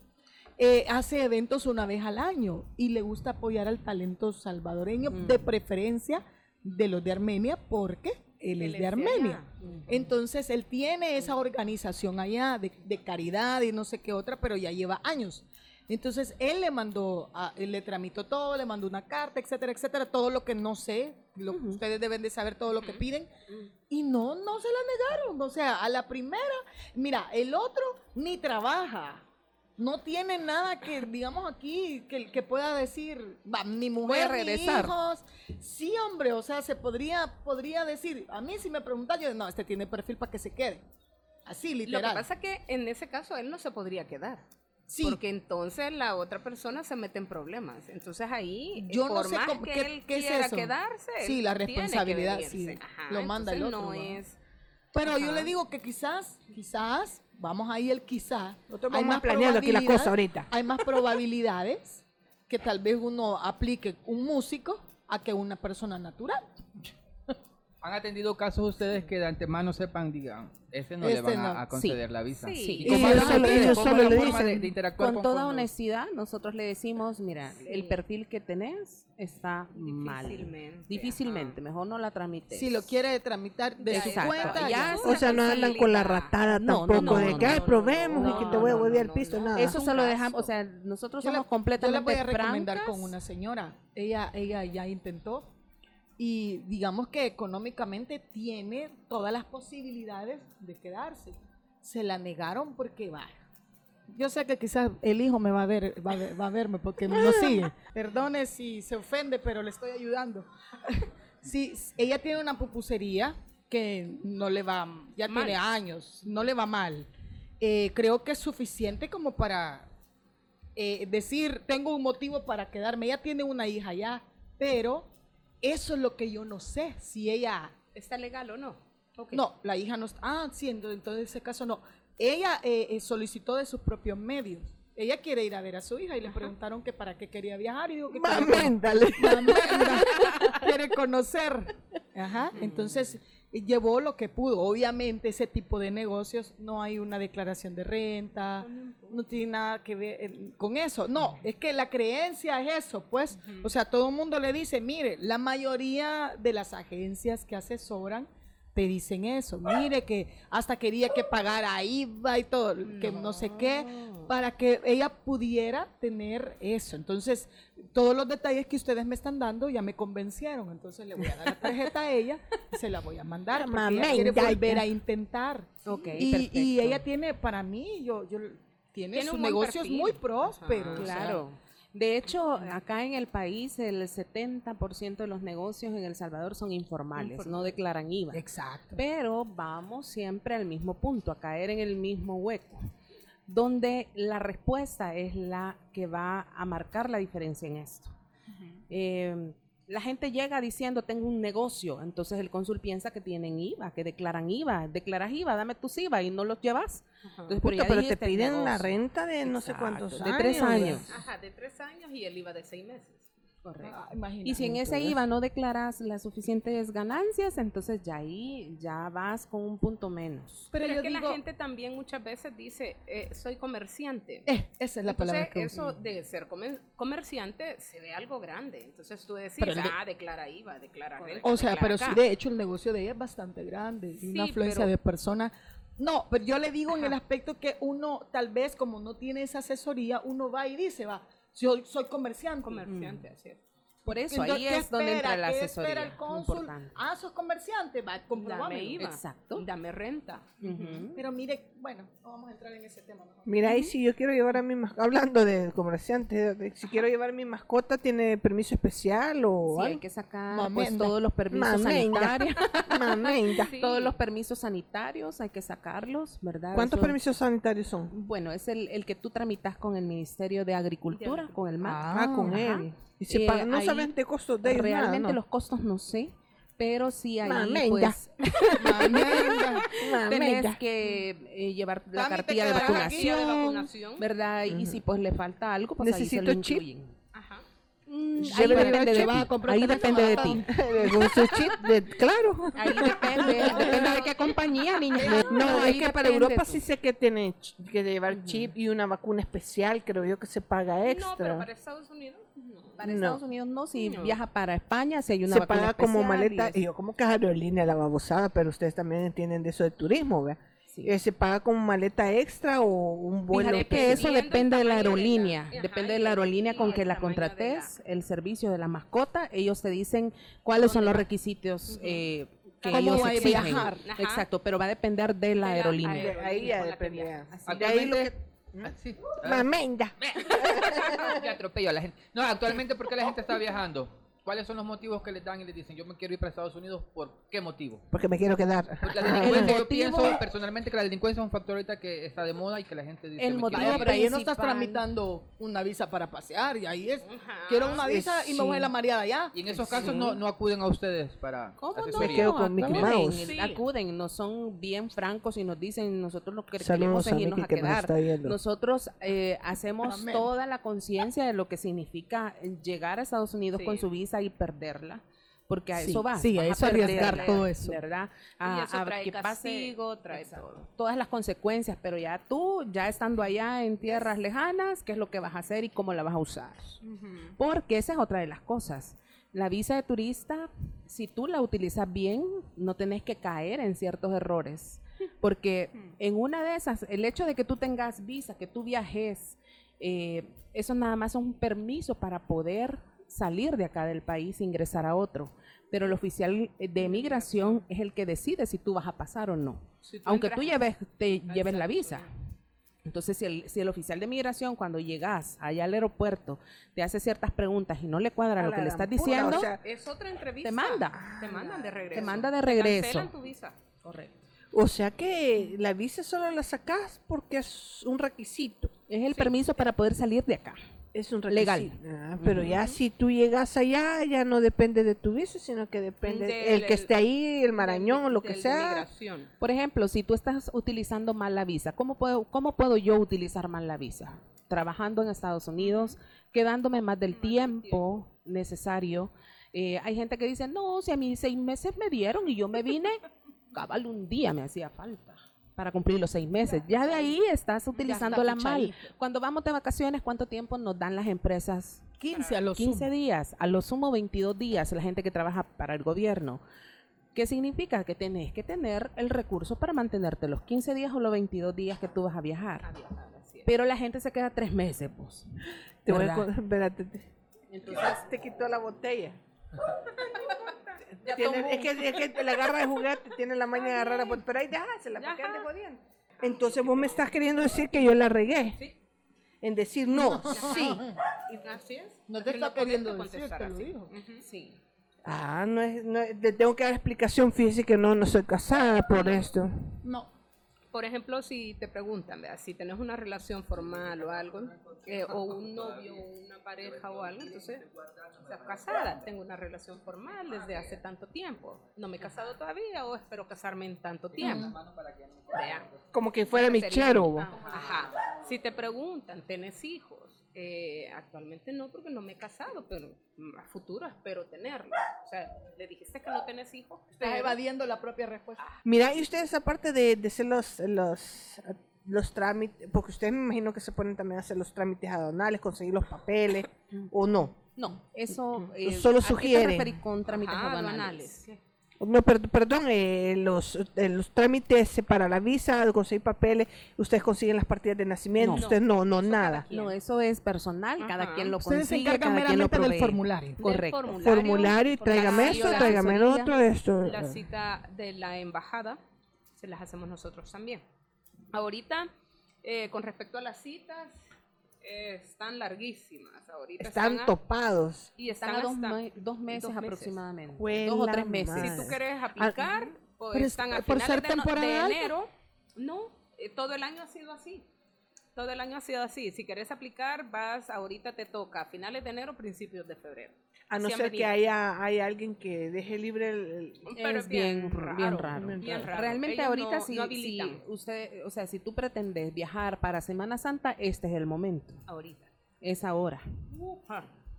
eh, hace eventos una vez al año y le gusta apoyar al talento salvadoreño, de preferencia de los de Armenia, porque él, es de Armenia. Entonces, él tiene esa organización allá de, de caridad y no sé qué otra, pero ya lleva años. Entonces, él le mandó, a- él le tramitó todo, le mandó una carta, etcétera, etcétera, todo lo que no sé, lo, ustedes deben de saber todo lo que piden. Y no, no se la negaron. O sea, a la primera, mira, el otro ni trabaja. No tiene nada que, digamos aquí, que, que pueda decir, va, mi mujer, regresar. mis hijos. Sí, hombre, o sea, se podría, podría decir, a mí si me preguntan, yo, no, este tiene perfil para que se quede. Así, Lo literal. que pasa es que en ese caso él no se podría quedar. Sí. Porque entonces la otra persona se mete en problemas. Entonces ahí, Yo no por sé más cómo- que qué- él qué es quiera eso. quedarse, Sí, la responsabilidad, sí, Ajá, lo manda el otro, No es, Pero yo le digo que quizás, quizás, vamos ahí el quizás. Nosotros hay más planeando aquí la probabilidad- cosa ahorita. Hay más probabilidades que tal vez uno aplique un músico a que una persona natural. ¿Han atendido casos ustedes que de antemano sepan, digan, ese no le Este van a, no. a conceder la visa? Sí. Sí. Y ¿Cómo ellos hacen solo- ellos ¿Cómo solo la le forma de- dicen, de interactuar Con toda fondos? honestidad, nosotros le decimos, mira, el Sí. perfil que tenés está mal. Difícilmente, Difícilmente, mejor no la tramites. Si lo quiere tramitar de su Exacto, cuenta, ya O sea, no andan con la ratada No, tampoco no, no, de que, ay, probemos no, y que te voy a volver al piso, nada. Eso se lo dejamos, o sea, nosotros Yo le- somos Yo completamente le voy a recomendar francas. con una señora. Ella, ella ya intentó y digamos que económicamente tiene todas las posibilidades de quedarse. Se la negaron porque va. Yo sé que quizás el hijo me va a ver, va a, ver- va a verme porque no sigue. Perdone si se ofende, pero le estoy ayudando. Sí, ella tiene una pupusería que no le va, ya Mal. tiene años, no le va mal. Eh, creo que es suficiente como para eh, decir, tengo un motivo para quedarme. Ella tiene una hija ya, pero eso es lo que yo no sé, si ella... ¿Está legal o no? No, la hija no está... Ah, sí, entonces entonces en ese caso no. Ella eh, eh, solicitó de sus propios medios. Ella quiere ir a ver a su hija y le preguntaron que para qué quería viajar y dijo que quería Maméndale. Mamá, quiere conocer. Ajá. Entonces eh, llevó lo que pudo. Obviamente ese tipo de negocios no hay una declaración de renta, no tiene nada que ver eh, con eso. No, es que la creencia es eso, pues. O sea, todo el mundo le dice, mire, la mayoría de las agencias que asesoran te dicen eso. Mire que hasta quería que pagara IVA y todo, que no sé qué, para que ella pudiera tener eso. Entonces, todos los detalles que ustedes me están dando ya me convencieron. Entonces, le voy a dar la tarjeta a ella y se la voy a mandar. Porque ella Mamén, quiere ya, volver ya. a intentar. Ok, y, ella tiene, para mí, yo, yo tiene, Tiene sus negocios perfil. muy prósperos. Ajá. o sea, Claro. De hecho, acá en el país el 70% de los negocios en El Salvador son informales, no declaran IVA. Exacto. Pero vamos siempre al mismo punto, a caer en el mismo hueco, donde la respuesta es la que va a marcar la diferencia en esto. Eh, la gente llega diciendo, tengo un negocio, entonces el cónsul piensa que tienen IVA, que declaran IVA, declaras IVA, dame tus IVA y no los llevas. Entonces, pero te piden la renta de no sé cuántos de años. tres años. Ajá, de tres años y el IVA de seis meses. Correcto. Ah, imagínate. Y si en ese IVA no declaras las suficientes ganancias, entonces ya ahí ya vas con un punto menos. Pero, Pero, yo es que digo, la gente también muchas veces dice, eh, soy comerciante. eh, esa es la Entonces, palabra que eso uso. de ser comer- comerciante se ve algo grande. Entonces tú decís, Pero el de- ah, declara IVA, declara renta, O sea, declara pero acá. sí, de hecho el negocio de ella es bastante grande, Sí, una afluencia pero- de personas. No, pero yo le digo en el aspecto que uno, tal vez como no tiene esa asesoría, uno va y dice, va, yo soy comerciante. comerciante, así es. Por eso, Entonces, ahí ¿qué es donde entra la ¿Qué asesoría. espera el cónsul? Ah, sos comerciante, va, Dame. IVA, Exacto. dame renta. Pero mire, bueno, no vamos a entrar en ese tema. mejor. Mira, y si yo quiero llevar a mi mascota, hablando de comerciante, de- si quiero llevar a mi mascota, ¿tiene permiso especial o Sí, hay que sacar pues, todos los permisos Mamenda. sanitarios. Mamenda. Sí. Todos los permisos sanitarios hay que sacarlos, ¿verdad? ¿Cuántos Eso- permisos sanitarios son? Bueno, es el, el que tú tramitas con el Ministerio de Agricultura, con el MAC. Ah, con ajá. él. Y se Eh, pagan, no ahí saben de costos de ellos, nada, Realmente ¿no? los costos no sé, pero sí ahí Mamenda. pues Mamenda. tenés que eh, llevar la cartilla de vacunación, de vacunación. ¿verdad? Y si pues le falta algo, pues ahí se lo Necesito chip. incluyen. Ajá. Mm, ahí depende de chip. ti. Va a comprar Ahí depende de ti. Con su chip, de- claro. Ahí depende, depende de qué compañía, niña. No, ahí es que para Europa tú. sí sé que tiene que llevar chip y una vacuna especial, creo yo que se paga extra. No, pero para Estados Unidos. Para No. Estados Unidos no, si No. viaja para España, si hay una se vacuna paga como especial y maleta, eso. y yo como que es aerolínea la babosada, pero ustedes también entienden de eso de turismo, ¿verdad? Sí. Eh, ¿Se paga como maleta extra o un vuelo? Fíjate que eso depende de la tamaño de la- aerolínea, ajá, depende de y la aerolínea con y que la de la- contrates, el servicio de la mascota, ellos te dicen cuáles son los requisitos eh, que ¿Cómo ellos exigen. viajar? Ajá. Exacto, pero va a depender de la aerolínea. aerolínea. De ahí ya depende. De ahí lo que... Ah, sí. Mamenda. que atropello a la gente. No, actualmente, ¿por qué la gente está viajando? ¿Cuáles son los motivos que les dan y les dicen, yo me quiero ir para Estados Unidos? ¿Por qué motivo? Porque me quiero quedar. Porque la delincuencia, yo pienso personalmente que la delincuencia es un factor ahorita que está de moda y que la gente dice, El "Me motivo quiero ir". Pero ahí no estás tramitando una visa para pasear y ahí es, Ajá. quiero una visa y me voy a Sí. la mareada allá. Y en esos casos no, no acuden a ustedes para ¿Cómo no? asesoría. Me quedo con Mickey acuden, Mouse. Sí. acuden, nos son bien francos y nos dicen, nosotros lo que Saludos queremos es irnos Mickey a que nos quedar. está viendo. Nosotros eh, hacemos Amén. toda la conciencia de lo que significa llegar a Estados Unidos Sí. con su visa y perderla. Porque a Sí, eso va. sí, a eso arriesgar todo eso. ¿Verdad? Y eso trae que pase- castigo, trae exacto, todo. Todas las consecuencias, pero ya tú, ya estando allá en tierras lejanas, ¿qué es lo que vas a hacer y cómo la vas a usar? Porque esa es otra de las cosas. La visa de turista, si tú la utilizas bien, no tenés que caer en ciertos errores. Porque en una de esas, el hecho de que tú tengas visa, que tú viajes, eh, eso nada más es un permiso para poder salir de acá del país e ingresar a otro. Pero el oficial de migración es el que decide si tú vas a pasar o no. Si tú Aunque entras- tú lleves, te lleves la visa. Entonces, si el, si el oficial de migración, cuando llegas allá al aeropuerto, te hace ciertas preguntas y no le cuadra lo que le estás o diciendo, sea, Es otra entrevista. te manda. Te mandan de regreso. manda de regreso. cancelan tu visa. Correcto. O sea que la visa solo la sacas porque es un requisito. Es el permiso para poder salir de acá. Es un Legal. Ah, pero ya si tú llegas allá, ya no depende de tu visa, sino que depende Del- el que esté ahí, el marañón o lo que Del sea. Por ejemplo, si tú estás utilizando mal la visa, ¿cómo puedo, ¿cómo puedo yo utilizar mal la visa? Trabajando en Estados Unidos, quedándome más del tiempo necesario. Eh, hay gente que dice, no, si a mí seis meses me dieron y yo me vine, cabal un día me hacía falta para cumplir los seis meses. Ya de ahí estás utilizándola mal. Cuando vamos de vacaciones, ¿cuánto tiempo nos dan las empresas? 15 a los 15 días, a lo sumo 22 días, la gente que trabaja para el gobierno. ¿Qué significa? Que tenés que tener el recurso para mantenerte los 15 días o los 22 días que tú vas a viajar. Pero la gente se queda tres meses, pues. Te voy a ¿verdad? con- espérate, te- Entonces, te quitó la botella. Ya Tiene- es, que, es que la agarra de juguete, tiene la maña de agarrar la botella. Pero ahí déjasela, ¿para qué andes jodiendo? Entonces vos me estás queriendo decir que yo la regué. En decir no, sí. Así es. No te Es está queriendo decir, te lo. Ujú. sí. Ah, no es, no es- te tengo que dar explicación, fíjese que no, no soy casada por esto. No. Por ejemplo, si te preguntan, ¿verdad? si tenés una relación formal o algo, eh, o un novio, una pareja o algo, entonces, estás casada, tengo una relación formal desde hace tanto tiempo. No me he casado todavía o espero casarme en tanto tiempo. Vea. Como que fuera mi chero. Ajá. Si te preguntan, ¿tenés hijos? Eh, actualmente no, porque no me he casado, pero mm, a futuro espero tenerlos. O sea, le dijiste que no tenés hijos. Estás pero- evadiendo la propia respuesta. Mira, y ustedes aparte de, de hacer los, los, los trámites, porque ustedes me imagino que se ponen también a hacer los trámites aduanales, conseguir los papeles, o no. No, eso eh, Solo ¿a qué te sugieren. referís con trámites Ajá, aduanales? aduanales. No, per- perdón, eh, los, eh, los trámites para la visa, conseguir papeles, ustedes consiguen las partidas de nacimiento, No. ustedes no, no, nada. No, eso es personal, cada quien lo Ustedes se consigue, encargan cada quien lo meramente del formulario. Del Correcto. formulario, Formulario y tráigame esto, tráigame otro, esto. La cita de la embajada se las hacemos nosotros también. Ahorita, eh, con respecto a las citas, eh, están larguísimas. Ahorita Están a- topados. y Están están a dos, hasta me- dos meses dos meses. aproximadamente. Juela Dos o tres meses. madre. Si tú quieres aplicar, pues están a por finales ser de, temporada enero. No, eh, todo el año ha sido así. Todo el año ha sido así. Si quieres aplicar, vas, ahorita te toca a finales de enero, principios de febrero. A no ser que haya, haya alguien que deje libre el... el- Pero es bien, bien raro. bien raro. Realmente Ellos ahorita no- si, no si usted, o sea, si tú pretendes viajar para Semana Santa, este es el momento, Ahorita. es ahora.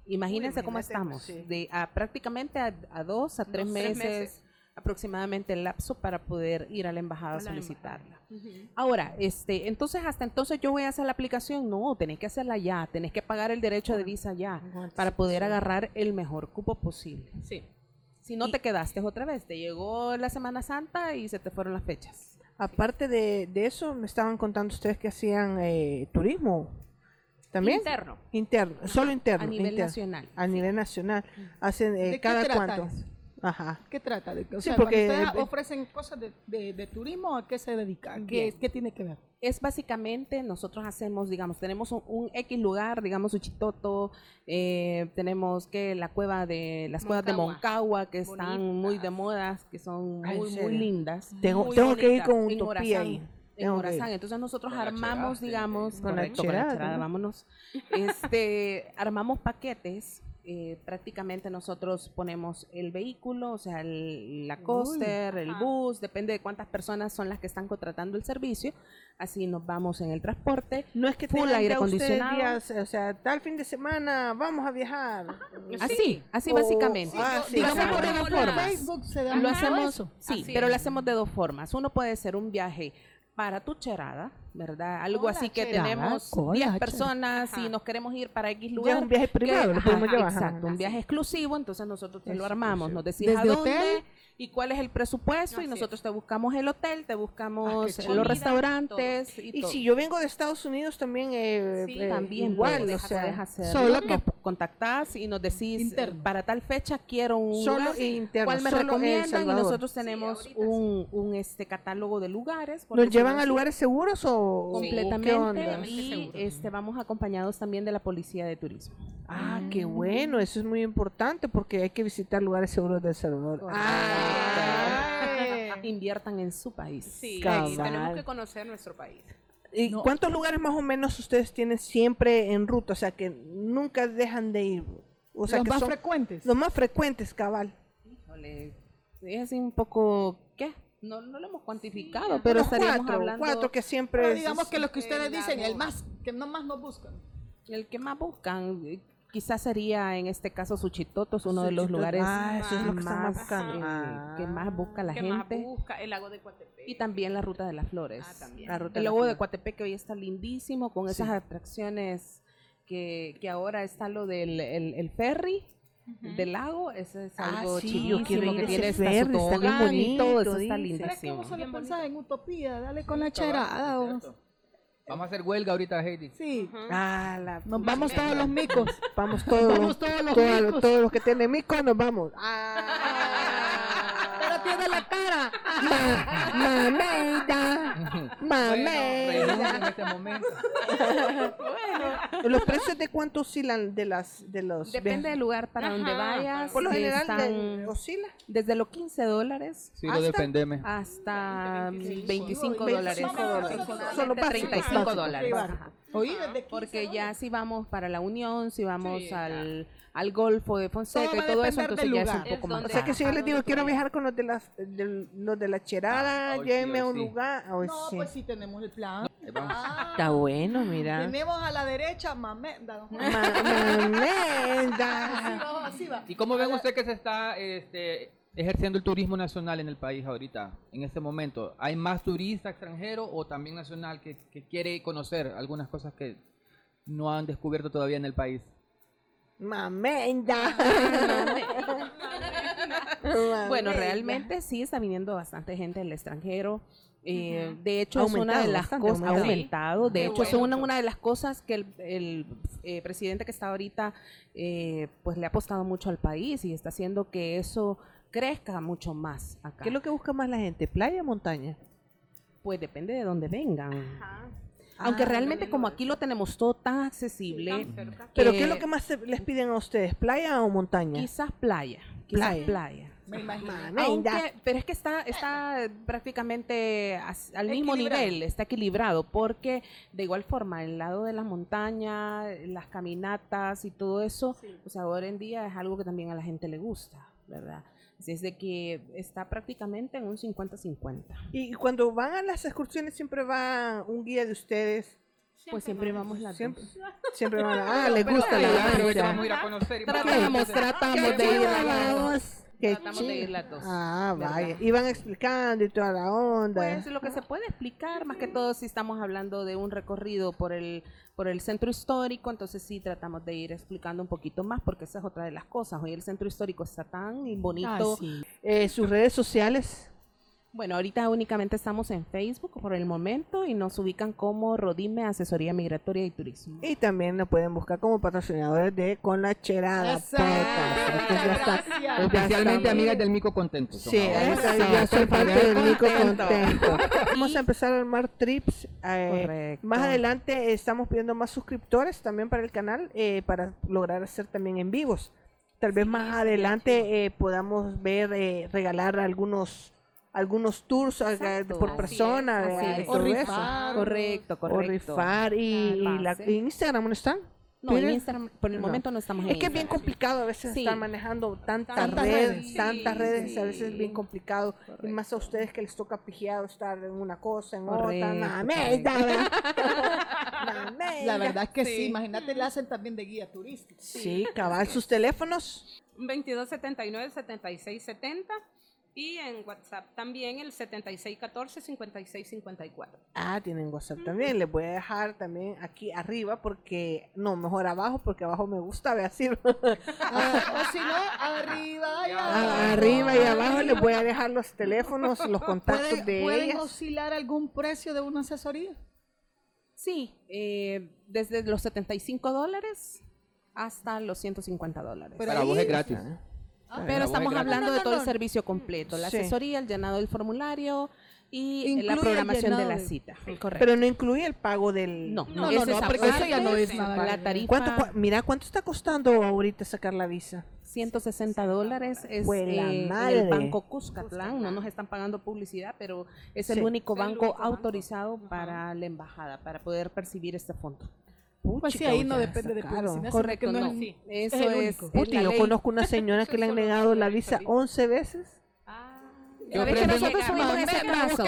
Imagínense Uy, cómo estamos, sí. de a prácticamente a, a dos a tres Dos, tres meses, meses. Aproximadamente el lapso para poder ir a la embajada a A la solicitarla. Ahora, este, entonces hasta entonces yo voy a hacer la aplicación, no, tenés que hacerla ya, tenés que pagar el derecho de visa ya para poder agarrar el mejor cupo posible. Sí. Si no te quedaste otra vez, te llegó la Semana Santa y se te fueron las fechas. Aparte de, de eso, me estaban contando ustedes que hacían eh, turismo. ¿También? Interno. Interno, solo interno. A nivel interno. nacional. A nivel nacional. Hacen eh, ¿De qué cada cuánto. Ajá. ¿Qué trata? De, o Sí, sea, porque- ustedes ofrecen cosas de, de- de turismo, ¿a qué se dedican? ¿Qué, qué tiene que ver? Es básicamente, nosotros hacemos, digamos, tenemos un, un X lugar, digamos, Uchitoto, eh, tenemos que la cueva de, las cuevas de Moncagua. Que están muy de Bonitas. moda, que son Ah, ¿en muy, lindas. Tengo, Muy tengo que ir con Utopía Morazán, ahí. En. Morazán. Entonces nosotros Con armamos, cherada, digamos, Con la correcto, con la cherada, cherada, ¿no? vámonos. Este, armamos paquetes. Eh, prácticamente nosotros ponemos el vehículo, o sea, el- la coaster, el ajá. bus, depende de cuántas personas son las que están contratando el servicio. Así nos vamos en el transporte. No es que Full aire acondicionado. días, o sea, tal fin de semana vamos a viajar. Así, así O- básicamente. ah, sí, por Como ejemplo, en la- Facebook se da Lo hacemos, eso. sí, Así pero es. lo hacemos de dos formas. Uno puede ser un viaje para tu cherada, ¿verdad? Algo así que tenemos con 10 la cherada. personas y Ajá. nos queremos ir para X Ya lugar. es un viaje privado, lo ajá, podemos llevar. Exacto, un viaje exclusivo, entonces nosotros te lo armamos, nos decís Desde a dónde hotel. Y cuál es el presupuesto y nosotros te buscamos el hotel, te buscamos qué eh, los Comida, restaurantes y, Y todo. si yo vengo de Estados Unidos también, eh, Sí, eh, también igual, puedes, o sea, hacerlo. solo que- contactás y nos decís Interno. eh, para tal fecha quiero un Solo lugar, interno, cuál me solo recomiendan y nosotros tenemos un, un, este catálogo de lugares ¿Nos llevan a lugares seguros o o completamente qué onda? y este vamos acompañados también de la policía de turismo. Ah, qué bueno, eso es muy importante porque hay que visitar lugares seguros de El Salvador. Ay. Inviertan en su país. Sí, tenemos que conocer nuestro país. ¿Y No. cuántos lugares más o menos ustedes tienen siempre en ruta? O sea, que nunca dejan de ir. O sea, los que más son frecuentes. los más frecuentes, cabal. Híjole, es así un poco ¿qué? No, no lo hemos cuantificado, pero Unos estaríamos cuatro, hablando cuatro que siempre Pero es- digamos que los que ustedes el dicen, el más, que no más nos buscan. el que más buscan. Quizás sería en este caso Suchitotos, uno de los Suchitoto. lugares Ah, eso es lo que más, eh, Ah. que más busca la ¿Qué gente. más busca? El lago de Coatepec. Y también la ruta de las flores. Ah, también. La ruta el las logo de. Coatepec que hoy está lindísimo con esas atracciones que, que ahora está lo del el, el ferry. del lago, ese es Ah, algo sí, quiero chidísimo, ir que tiene ese verde, está bien todo, eso bonito, está dice. ¿Será que lindísimo. vos solo en utopía? Dale con la cherada. vos. correcto. Vamos a hacer huelga ahorita, Heidi. Sí. Ah, la Nos vamos todos los micos. Vamos todos, Vamos todos los todos, micos. todos los que tienen mico, nos vamos. Tiene la cara. Ma- Mameida, Bueno, en mameida. este momento. ¿Los precios de cuánto oscilan de las de los Depende del lugar para donde vayas. Por lo general están de- oscila. desde los 15 dólares Sí, lo Hasta- defendeme. hasta 25 25 dólares. dólares. Aproximadamente Son los básicos, 35 básicos. dólares. 15 Porque ya si vamos para la Unión, si vamos Sí, al, al Golfo de Fonseca Todo y todo eso, entonces ya es un poco Es más O sea que si yo les digo quiero viajar con los de las del- los de la cherada, Ah, llévenme a un sí. lugar. hoy No, sí. pues sí tenemos el plan. Ah, Está bueno, mira. Tenemos a la derecha Mamenda. Mamenda. va, así va. ¿Y cómo ven usted que se está este, ejerciendo el turismo nacional en el país ahorita, en este momento? ¿Hay más turista extranjero o también nacional que, que quiere conocer algunas cosas que no han descubierto todavía en el país? Mamenda. Bueno, realmente sí está viniendo bastante gente del extranjero. Eh, De hecho, es una de las cosas, ha aumentado. aumentado. De Qué hecho, es una, una de las cosas que el, el, eh, presidente que está ahorita, eh, pues le ha apostado mucho al país y está haciendo que eso crezca mucho más acá. ¿Qué es lo que busca más la gente? ¿Playa o montaña? Pues depende de dónde vengan. Aunque Ah, realmente como aquí lo tenemos todo tan accesible, ¿Pero qué es lo que más les piden a ustedes? ¿Playa o montaña? Quizás playa, quizás Playa. playa. Me imagino. Mamenda. Aunque, pero es que está, está prácticamente al mismo nivel, está equilibrado, porque de igual forma, el lado de las montañas, las caminatas y todo eso, pues ahora en día es algo que también a la gente le gusta, ¿verdad? Así es de que está prácticamente en un 50-50. Y cuando van a las excursiones siempre va un guía de ustedes. Pues siempre vamos las Siempre, siempre van a... Ah, les gusta la ya, pero ahorita danza. vamos a ir a conocer. y vamos a Tratamos, tratamos de ir a dos. Qué Tratamos de ir las dos. Ah, ¿verdad? vaya. Y van explicando y toda la onda. Pues lo que se puede explicar, más que todo si estamos hablando de un recorrido por el, por el centro histórico, entonces sí tratamos de ir explicando un poquito más, porque esa es otra de las cosas. Hoy el centro histórico está tan bonito. Eh, sus redes sociales. Bueno, ahorita únicamente estamos en Facebook por el momento y nos ubican como Rodime Asesoría Migratoria y Turismo. Y también nos pueden buscar como patrocinadores de Con la Cherada. Ya Especialmente amigas del Mico Contento. Sí, yo soy parte del Mico contento. Vamos a empezar a armar trips. eh, Correcto. más adelante estamos pidiendo más suscriptores también para el canal eh, para lograr hacer también en vivos. Tal vez más adelante eh, podamos ver, eh, regalar algunos algunos tours eh, Exacto. por Así persona es, eh, O eso. rifar. Correcto, O correcto. rifar y, la, en Instagram ¿no están? No, en. Instagram, por el No. momento no estamos en Es que es bien complicado a veces Sí. estar manejando tantas, Tantas redes, redes, tantas sí, redes, a veces es bien complicado. Y más a ustedes que les toca pijeado estar en una cosa, en Correcto, otra. La verdad es que sí, Sí. imagínate, le hacen también de guía turística. Sí, cabal, sus teléfonos. 2279-7670 y en WhatsApp también el 7614-5654. Ah, tienen WhatsApp también. Les voy a dejar también aquí arriba porque, no, mejor abajo porque abajo me gusta, ve así. Ah, o si no, arriba y Ah, abajo. arriba y abajo les voy a dejar los teléfonos, los contactos ¿Pueden, de pueden ellas. oscilar algún precio de una asesoría? Sí, eh, desde los 75 dólares hasta los 150 dólares. Pero Para ahí- vos es gratis. Ah, Pero estamos hablando de todo el servicio completo, la Sí. asesoría, el llenado del formulario y Incluye la programación de la cita. Correcto. Pero no incluye el pago del... no, No, no, porque eso ya no es nada La tarifa, ¿Cuánto, cua- mira, ¿cuánto está costando ahorita sacar la visa? 160 dólares es eh, madre. el banco Cuscatlán, no nos están pagando publicidad, pero es el Sí. único Es el banco único banco. autorizado para la embajada, para poder percibir este fondo. Pues sí, ahí no depende de publicidad. Correcto, no. es- Sí. Eso Es el es, único. es Puti, la yo ley. conozco una señora que le han negado la visa 11 veces. ¿Qué ¿Sabes que ofrecen? nosotros ese caso?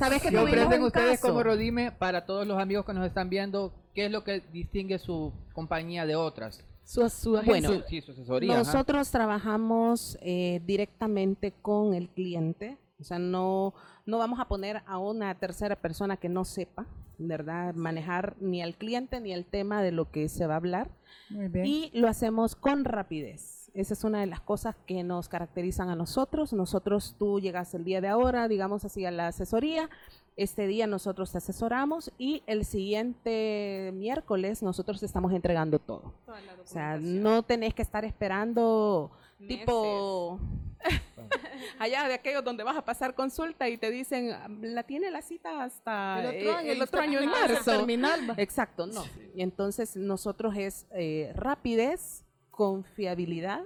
¿Sabes que ¿Qué tuvimos ofrecen un ustedes como Rodime para todos los amigos que nos están viendo? ¿Qué es lo que distingue su compañía de otras? Su, su Bueno, Su- sí, su asesoría. ajá. Nosotros trabajamos eh, directamente con el cliente O sea, no, no vamos a poner a una tercera persona que no sepa, ¿verdad? Manejar ni al cliente ni el tema de lo que se va a hablar. Muy bien. Y lo hacemos con rapidez. Esa es una de las cosas que nos caracterizan a nosotros. Nosotros, tú llegas el día de ahora, digamos así, a la asesoría. Este día nosotros te asesoramos y el siguiente miércoles nosotros te estamos entregando todo. Toda la O sea, no tenés que estar esperando tipo allá de aquellos donde vas a pasar consulta y te dicen, "Ah, la tiene la cita hasta el otro eh, año, el otro año en marzo. terminal. Exacto, no. Y entonces nosotros es eh, rapidez, confiabilidad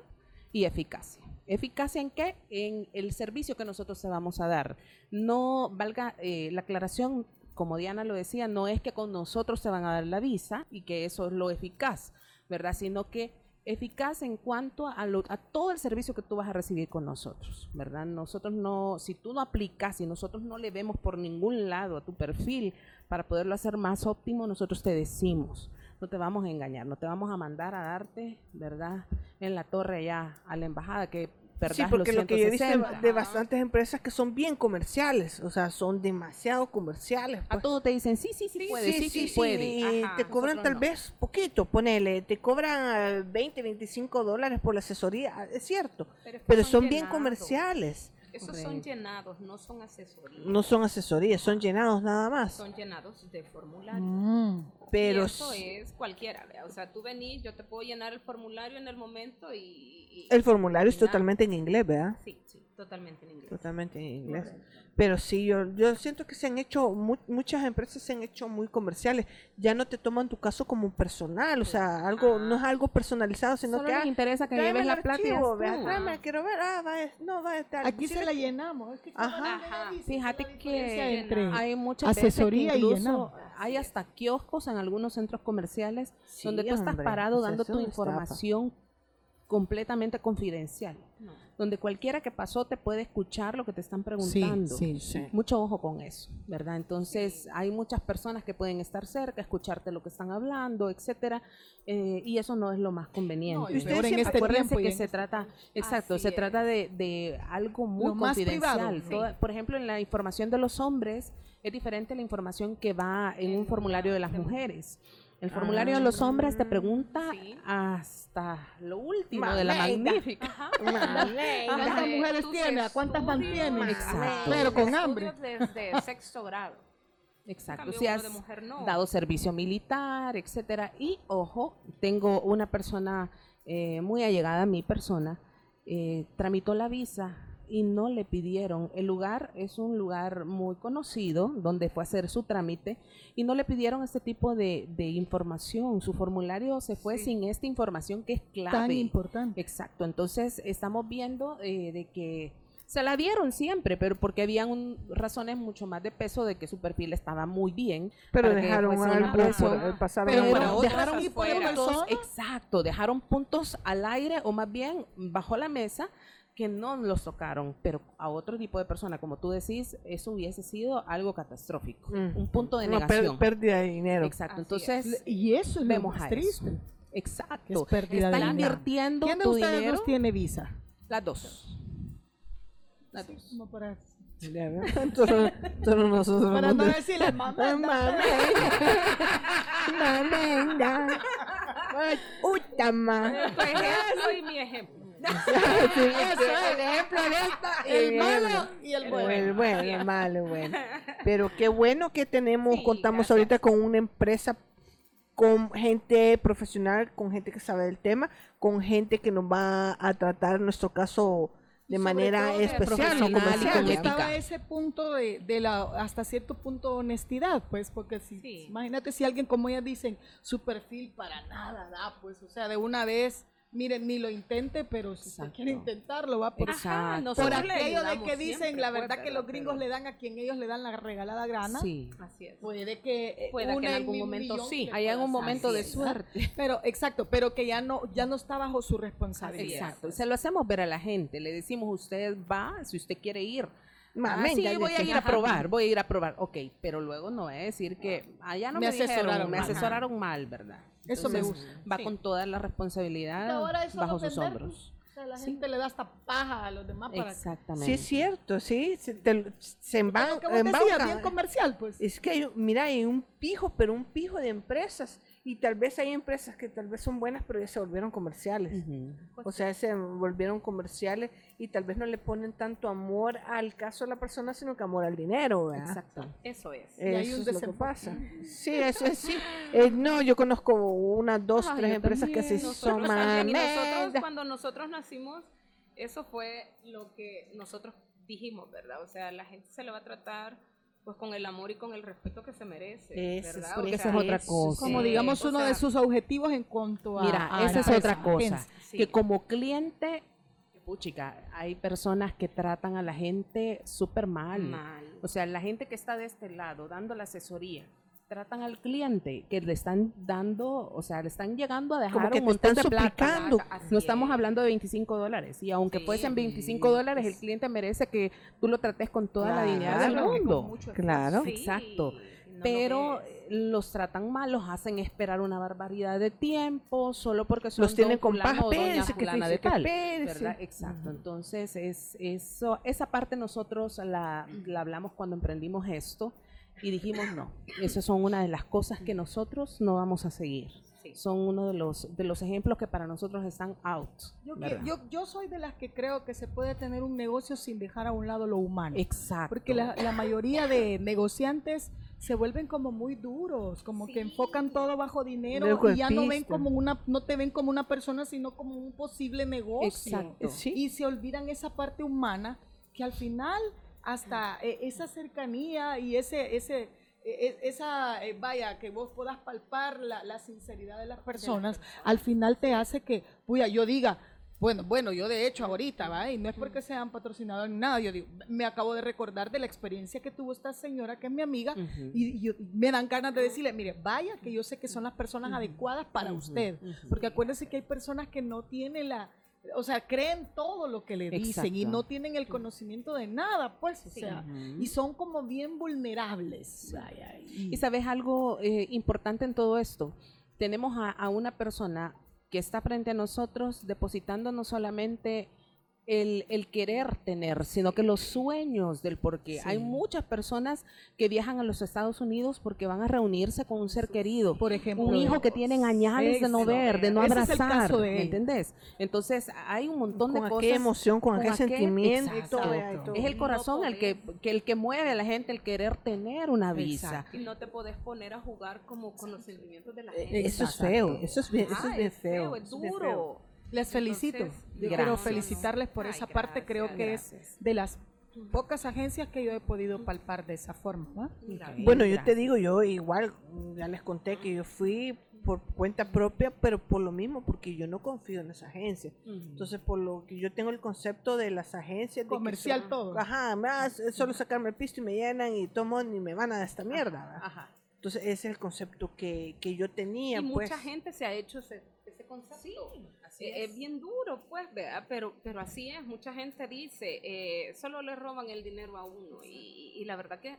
y eficacia. ¿Eficacia en qué? En el servicio que nosotros te vamos a dar. No valga eh, la aclaración, como Diana lo decía, no es que con nosotros te van a dar la visa y que eso es lo eficaz, ¿verdad? Sino que eficaz en cuanto a, lo- a todo el servicio que tú vas a recibir con nosotros, ¿verdad? Nosotros no, si tú no aplicas, si nosotros no le vemos por ningún lado a tu perfil para poderlo hacer más óptimo, nosotros te decimos, no te vamos a engañar, no te vamos a mandar a darte, ¿verdad? En la torre allá a la embajada que Sí, porque lo que yo he visto de, 160. de bastantes empresas que son bien comerciales, o sea, son demasiado comerciales. A pues. todos te dicen, sí, sí, sí, puede, sí, sí, puede. Ajá, te cobran tal no. vez poquito, ponele, te cobran eh, 20, 25 dólares por la asesoría, es cierto, Pero son bien comerciales, Esos son llenados, no son asesorías. no son asesorías, son llenados nada más. Son llenados de formulario. Mm. Pero y eso es cualquiera, vea. O sea, tú venís, yo te puedo llenar el formulario en el momento y... y- el formulario es nada. totalmente en inglés, ¿verdad? Sí, sí, totalmente en inglés. Totalmente en inglés. Pero sí, yo, yo siento que se han hecho, mu- muchas empresas se han hecho muy comerciales. Ya no te toman tu caso como personal, o sea, algo no es algo personalizado, sino Solo que... les ah, interesa que lleves la plata y archivo, vea, estuvo. tráeme, quiero ver, ah, va, no, va a estar. Aquí se la llenamos. Es que Ajá. Fíjate que entre hay muchas asesoría veces y que incluso hay hasta kioscos en algunos centros comerciales Sí, donde tú estás parado pues dando tu información completamente confidencial. Donde cualquiera que pasó te puede escuchar lo que te están preguntando. Sí, sí, sí. Mucho ojo con eso, ¿verdad? Entonces, hay muchas personas que pueden estar cerca, escucharte lo que están hablando, etcétera, eh, y eso no es lo más conveniente. y peor en este Acuérdense que en se este trata, exacto, Así se es. trata de, de algo muy Lo más privado, confidencial. sí. Toda- por ejemplo, en la información de los hombres es diferente a la información que va en un formulario de las mujeres. El formulario de los hombres te pregunta sí. hasta lo último de la magnífica. ¿Cuántas Desde mujeres tiene? ¿A cuántas mantiene? Exacto. Pero con hambre. Desde sexto grado. Exacto, cambio, si has de mujer no. dado servicio militar, etcétera. Y ojo, tengo una persona eh, muy allegada a mi persona, eh, tramitó la visa y no le pidieron. El lugar es un lugar muy conocido donde fue a hacer su trámite y no le pidieron este tipo de, de información. Su formulario se fue Sí. sin esta información que es clave. Tan importante. Exacto, entonces estamos viendo eh, de que se la dieron siempre, pero porque habían un- razones mucho más de peso de que su perfil estaba muy bien. Pero dejaron algo por, pasaron Pero dejaron por puntos, exacto, dejaron puntos al aire o más bien bajo la mesa que no los tocaron, pero a otro tipo de persona, como tú decís, eso hubiese sido algo catastrófico, Mm. un punto de Una negación. pérdida de dinero. Exacto, Así entonces Y eso es lo más triste. eso. Exacto. Que es pérdida Está de dinero. invirtiendo ¿Quién de tu ustedes dinero. dos tiene visa? Las dos. Las dos. No para, nosotros para no decirle mamá. Mamenda. Ay, Puta madre. Tu ejemplo y mi ejemplo. Eso es el ejemplo de esta, el malo y el bueno. El bueno, el malo, el bueno. Pero qué bueno que tenemos, Sí, contamos gracias. ahorita con una empresa con gente profesional, con gente que sabe del tema, con gente que nos va a tratar nuestro caso de Sobre manera especial, no comercial. estaba ese punto de, de la hasta cierto punto honestidad pues porque si Sí. imagínate si alguien como ellas dicen su perfil para nada da pues o sea de una vez miren ni lo intente pero si Exacto. quiere intentarlo va por Exacto. nosotros por aquello de que dicen siempre, la verdad que los gringos Pero- le dan a quien ellos le dan la regalada grana Sí. Así es. puede que eh, Pueda que en algún momento sí. que Hay pueda un momento de ¿verdad? suerte. pero exacto pero que ya no ya no está bajo su responsabilidad Exacto. Se lo hacemos ver a la gente. Le decimos, usted va, si usted quiere ir. Ma, Ah, sí, voy a ir a probar, voy a ir a probar. Ok, pero luego no es decir que allá no Me me, dijeron, asesoraron me mal. asesoraron mal, ¿verdad? Eso me Entonces, gusta. Va Sí. con toda la responsabilidad Ahora es solo bajo sus hombros. O sea, la Sí. gente le da hasta paja a los demás para Exactamente. Sí, es cierto, sí. Se, te- se vos decías, bien comercial, pues. Es que, mira, hay un pijo, pero un pijo de empresas. Y tal vez hay empresas que tal vez son buenas, pero ya se volvieron comerciales. O sea, se volvieron comerciales y tal vez no le ponen tanto amor al caso de la persona, sino que amor al dinero, ¿verdad? Exacto. Eso es. Y hay Eso un es lo que pasa. Sí, eso es sí. Eh, no, yo conozco unas dos, tres empresas que también. sí Nosotros son también, y nosotros cuando nosotros nacimos, eso fue lo que nosotros dijimos, ¿verdad? O sea, la gente se le va a tratar pues con el amor y con el respeto que se merece, es ¿verdad? porque esa es otra cosa. Como sí, digamos o uno sea, de sus objetivos en cuanto a. Mira, a esa es otra cosa. Sí. Que como cliente, puchica, hay personas que tratan a la gente súper mal. Mal. O sea, la gente que está de este lado dando la asesoría, tratan al cliente que le están dando, o sea, le están llegando a dejar Como que un te montón están de plata. No estamos es. hablando de 25 dólares. Y aunque Sí. fuesen 25 dólares, el cliente merece que tú lo trates con toda la dignidad del mundo. Claro. Sí, Exacto. no Pero eh, los tratan mal, los hacen esperar una barbaridad de tiempo, solo porque son Los tienen con fíjese de que tal. ¿verdad? Exacto. Entonces, es, eso, esa parte nosotros la, la hablamos cuando emprendimos esto y dijimos no, esas son una de las cosas que nosotros no vamos a seguir. Sí. Son uno de los, de los ejemplos que para nosotros están out. Yo, que- yo, yo soy de las que creo que se puede tener un negocio sin dejar a un lado lo humano. Exacto. Porque la, la mayoría de negociantes se vuelven como muy duros, como que Sí. enfocan todo bajo dinero Del y ya no ven como una, no te ven como una persona, sino como un posible negocio. Exacto. Sí. Y se olvidan esa parte humana que al final hasta eh, esa cercanía y ese, ese, e- e- esa, eh, vaya, que vos puedas palpar la, la sinceridad de las personas, al final te hace que, puya, yo diga, bueno, bueno, yo de hecho ahorita, ¿va? Y no es porque sean patrocinados ni nada, yo digo, me acabo de recordar de la experiencia que tuvo esta señora que es mi amiga Ujú. y, y yo- me dan ganas de decirle, mire, vaya que yo sé que son las personas adecuadas para usted, porque acuérdese que hay personas que no tienen la, o sea, creen todo lo que le dicen y no tienen el conocimiento de nada, pues, o sea, y son como bien vulnerables. Y sabes algo eh, importante en todo esto. Tenemos a, a una persona que está frente a nosotros depositando no solamente el, el querer tener, sino que los sueños del porqué. Hay muchas personas que viajan a los Estados Unidos porque van a reunirse con un ser querido. por ejemplo, Un hijo que tienen añales de no ver, de no es el abrazar, caso de ¿me él. entendés? Entonces, hay un montón con de cosas. emoción, con, aquel- sentimiento. exacto. Es el No corazón el que, que el que mueve a la gente el querer tener una visa. Exacto. Y no te podés poner a jugar como con los sentimientos de la Eh, gente. Eso es feo, eso es bien, eso es bien feo. es eso es duro. Les felicito. Entonces, Yo gracias. quiero felicitarles por Ay, esa parte. Creo gracias, que gracias. es de las pocas agencias que yo he podido palpar de esa forma. Bueno, yo te digo, yo igual, ya les conté que yo fui por cuenta propia, pero por lo mismo, porque yo no confío en esa agencia. Entonces, por lo que yo tengo el concepto de las agencias. de Comercial son- todo. Ajá, más es solo sacarme el pisto y me llenan y tomo ni me van a dar esta mierda. Ajá. Entonces, ese es el concepto que, que yo tenía. y pues. mucha gente se ha hecho ese, ese concepto. Así Eh, es. es bien duro, pues, ¿verdad? Pero, pero así es. Mucha gente dice, eh, solo le roban el dinero a uno. Y, y la verdad que,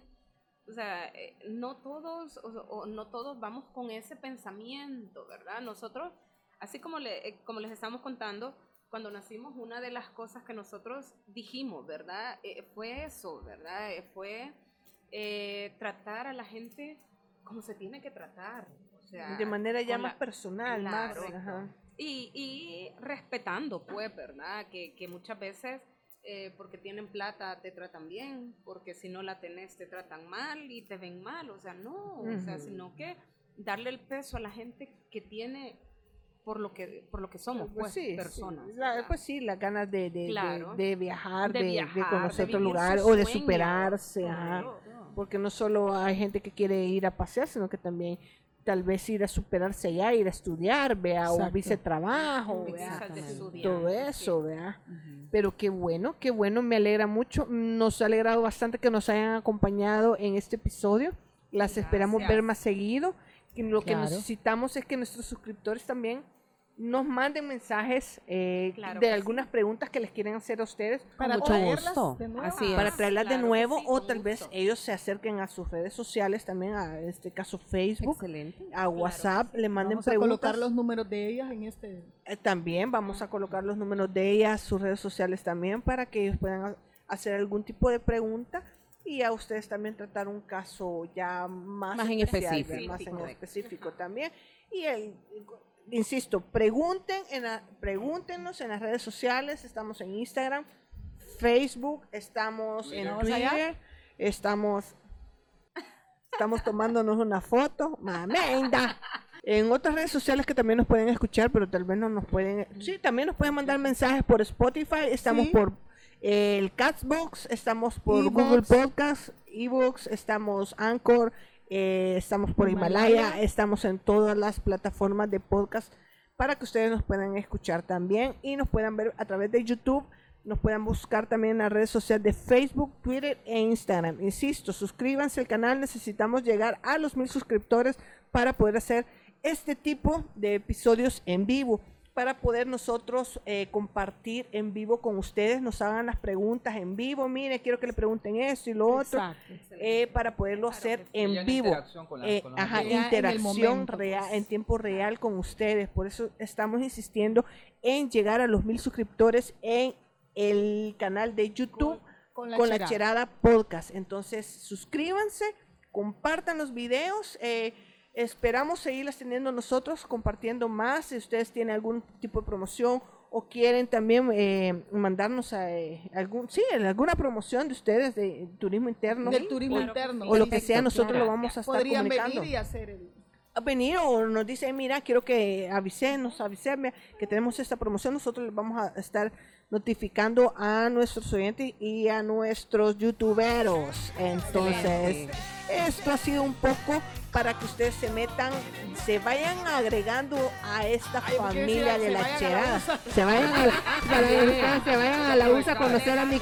o sea, eh, no todos, o, o no todos vamos con ese pensamiento, ¿verdad? Nosotros, así como, le, eh, como les estamos contando, cuando nacimos, una de las cosas que nosotros dijimos, ¿verdad? Eh, fue eso, ¿verdad? Eh, fue eh, tratar a la gente como se tiene que tratar. O sea, de manera ya más personal, más. Claro. ajá. Y, y respetando, pues, ¿verdad? Que, que muchas veces, eh, porque tienen plata, te tratan bien, porque si no la tenés, te tratan mal y te ven mal. O sea, no, o sea, sino que darle el peso a la gente que tiene por lo que, por lo que somos, Pues pues, sí, sí. personas. Pues sí, las ganas de, de, de- Claro. de viajar, De conocer otro lugar o de superarse. ajá. Claro. Porque no solo hay gente que quiere ir a pasear, sino que también tal vez ir a superarse allá, ir a estudiar, vea, Exacto. vice trabajo, Visas vea, todo eso, vea. Pero qué bueno, qué bueno, me alegra mucho. Nos ha alegrado bastante que nos hayan acompañado en este episodio. Las esperamos ver más seguido. Que lo que necesitamos es que nuestros suscriptores también nos manden mensajes eh, Claro de sí. algunas preguntas que les quieren hacer a ustedes Para mucho traerlas gusto. de nuevo. Así es. para traerlas de claro nuevo sí, o tal vez ellos se acerquen a sus redes sociales también, a este caso Facebook, Excelente. a WhatsApp, le manden Vamos a preguntas. colocar los números de ellas en este. Eh, También vamos a colocar los números de ellas, sus redes sociales también, para que ellos puedan ha- hacer algún tipo de pregunta y a ustedes también tratar un caso ya más, Más en especial, específico. más en específico también. Y el, insisto, pregunten en la- pregúntenos en las redes sociales, estamos en Instagram, Facebook, estamos en. Twitter, estamos estamos tomándonos una foto, mamenda. En otras redes sociales que también nos pueden escuchar, pero tal vez no nos pueden. Sí, también nos pueden mandar mensajes por Spotify. Estamos Sí. por eh, el Catsbox, estamos por Evox. Google Podcast, Ebooks, estamos Anchor, eh, estamos por Himalaya. Himalaya. estamos en todas las plataformas de podcast para que ustedes nos puedan escuchar también y nos puedan ver a través de YouTube. Nos puedan buscar también en las redes sociales de Facebook, Twitter e Instagram. Insisto, suscríbanse al canal. Necesitamos llegar a los mil suscriptores para poder hacer este tipo de episodios en vivo. Para poder nosotros eh, compartir en vivo con ustedes, nos hagan las preguntas en vivo. Mire, quiero que le pregunten esto y lo otro. Eh, para poderlo hacer en vivo. interacción con la- Eh, con ajá, en momento, real, pues. en tiempo real con ustedes. Por eso estamos insistiendo en llegar a los mil suscriptores en el canal de YouTube Con con la la, cherada. Cherada Podcast. Entonces, suscríbanse, compartan los videos. eh, esperamos seguirlas teniendo nosotros, compartiendo más. Si ustedes tienen algún tipo de promoción o quieren también eh, mandarnos a, eh, algún, sí, alguna promoción de ustedes de turismo interno Del turismo que interno. o lo que sea, nosotros claro. lo vamos a estar Podrían comunicando venir y hacer el. a venir o nos dicen, mira, quiero que avisenos, avisenme que tenemos esta promoción, nosotros les vamos a estar notificando a nuestros oyentes y a nuestros youtuberos. Entonces, esto ha sido un poco para que ustedes se metan, se vayan agregando a esta Ay, ¿por qué familia de la cherada. Se vayan a la, se vayan a la USA a conocer a mi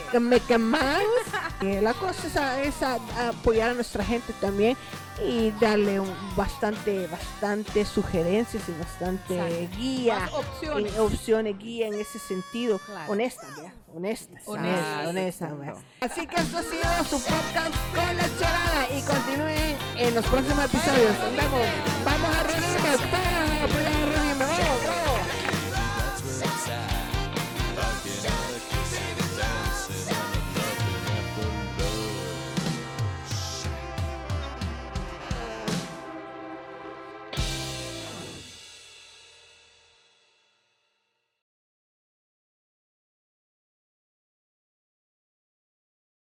Mouse. La cosa es, a- es a- a apoyar a nuestra gente también y darle un- bastante, bastante sugerencias y bastante Exacto. guía, Más opciones. eh, opciones, guía en ese sentido, Claro. honesta, ¿ya? honesta, Honesta, honesta, honesta. Así que esto ha sido su podcast con la charada y continúen en los próximos episodios. Nos vemos. Vamos a reírnos para apoyar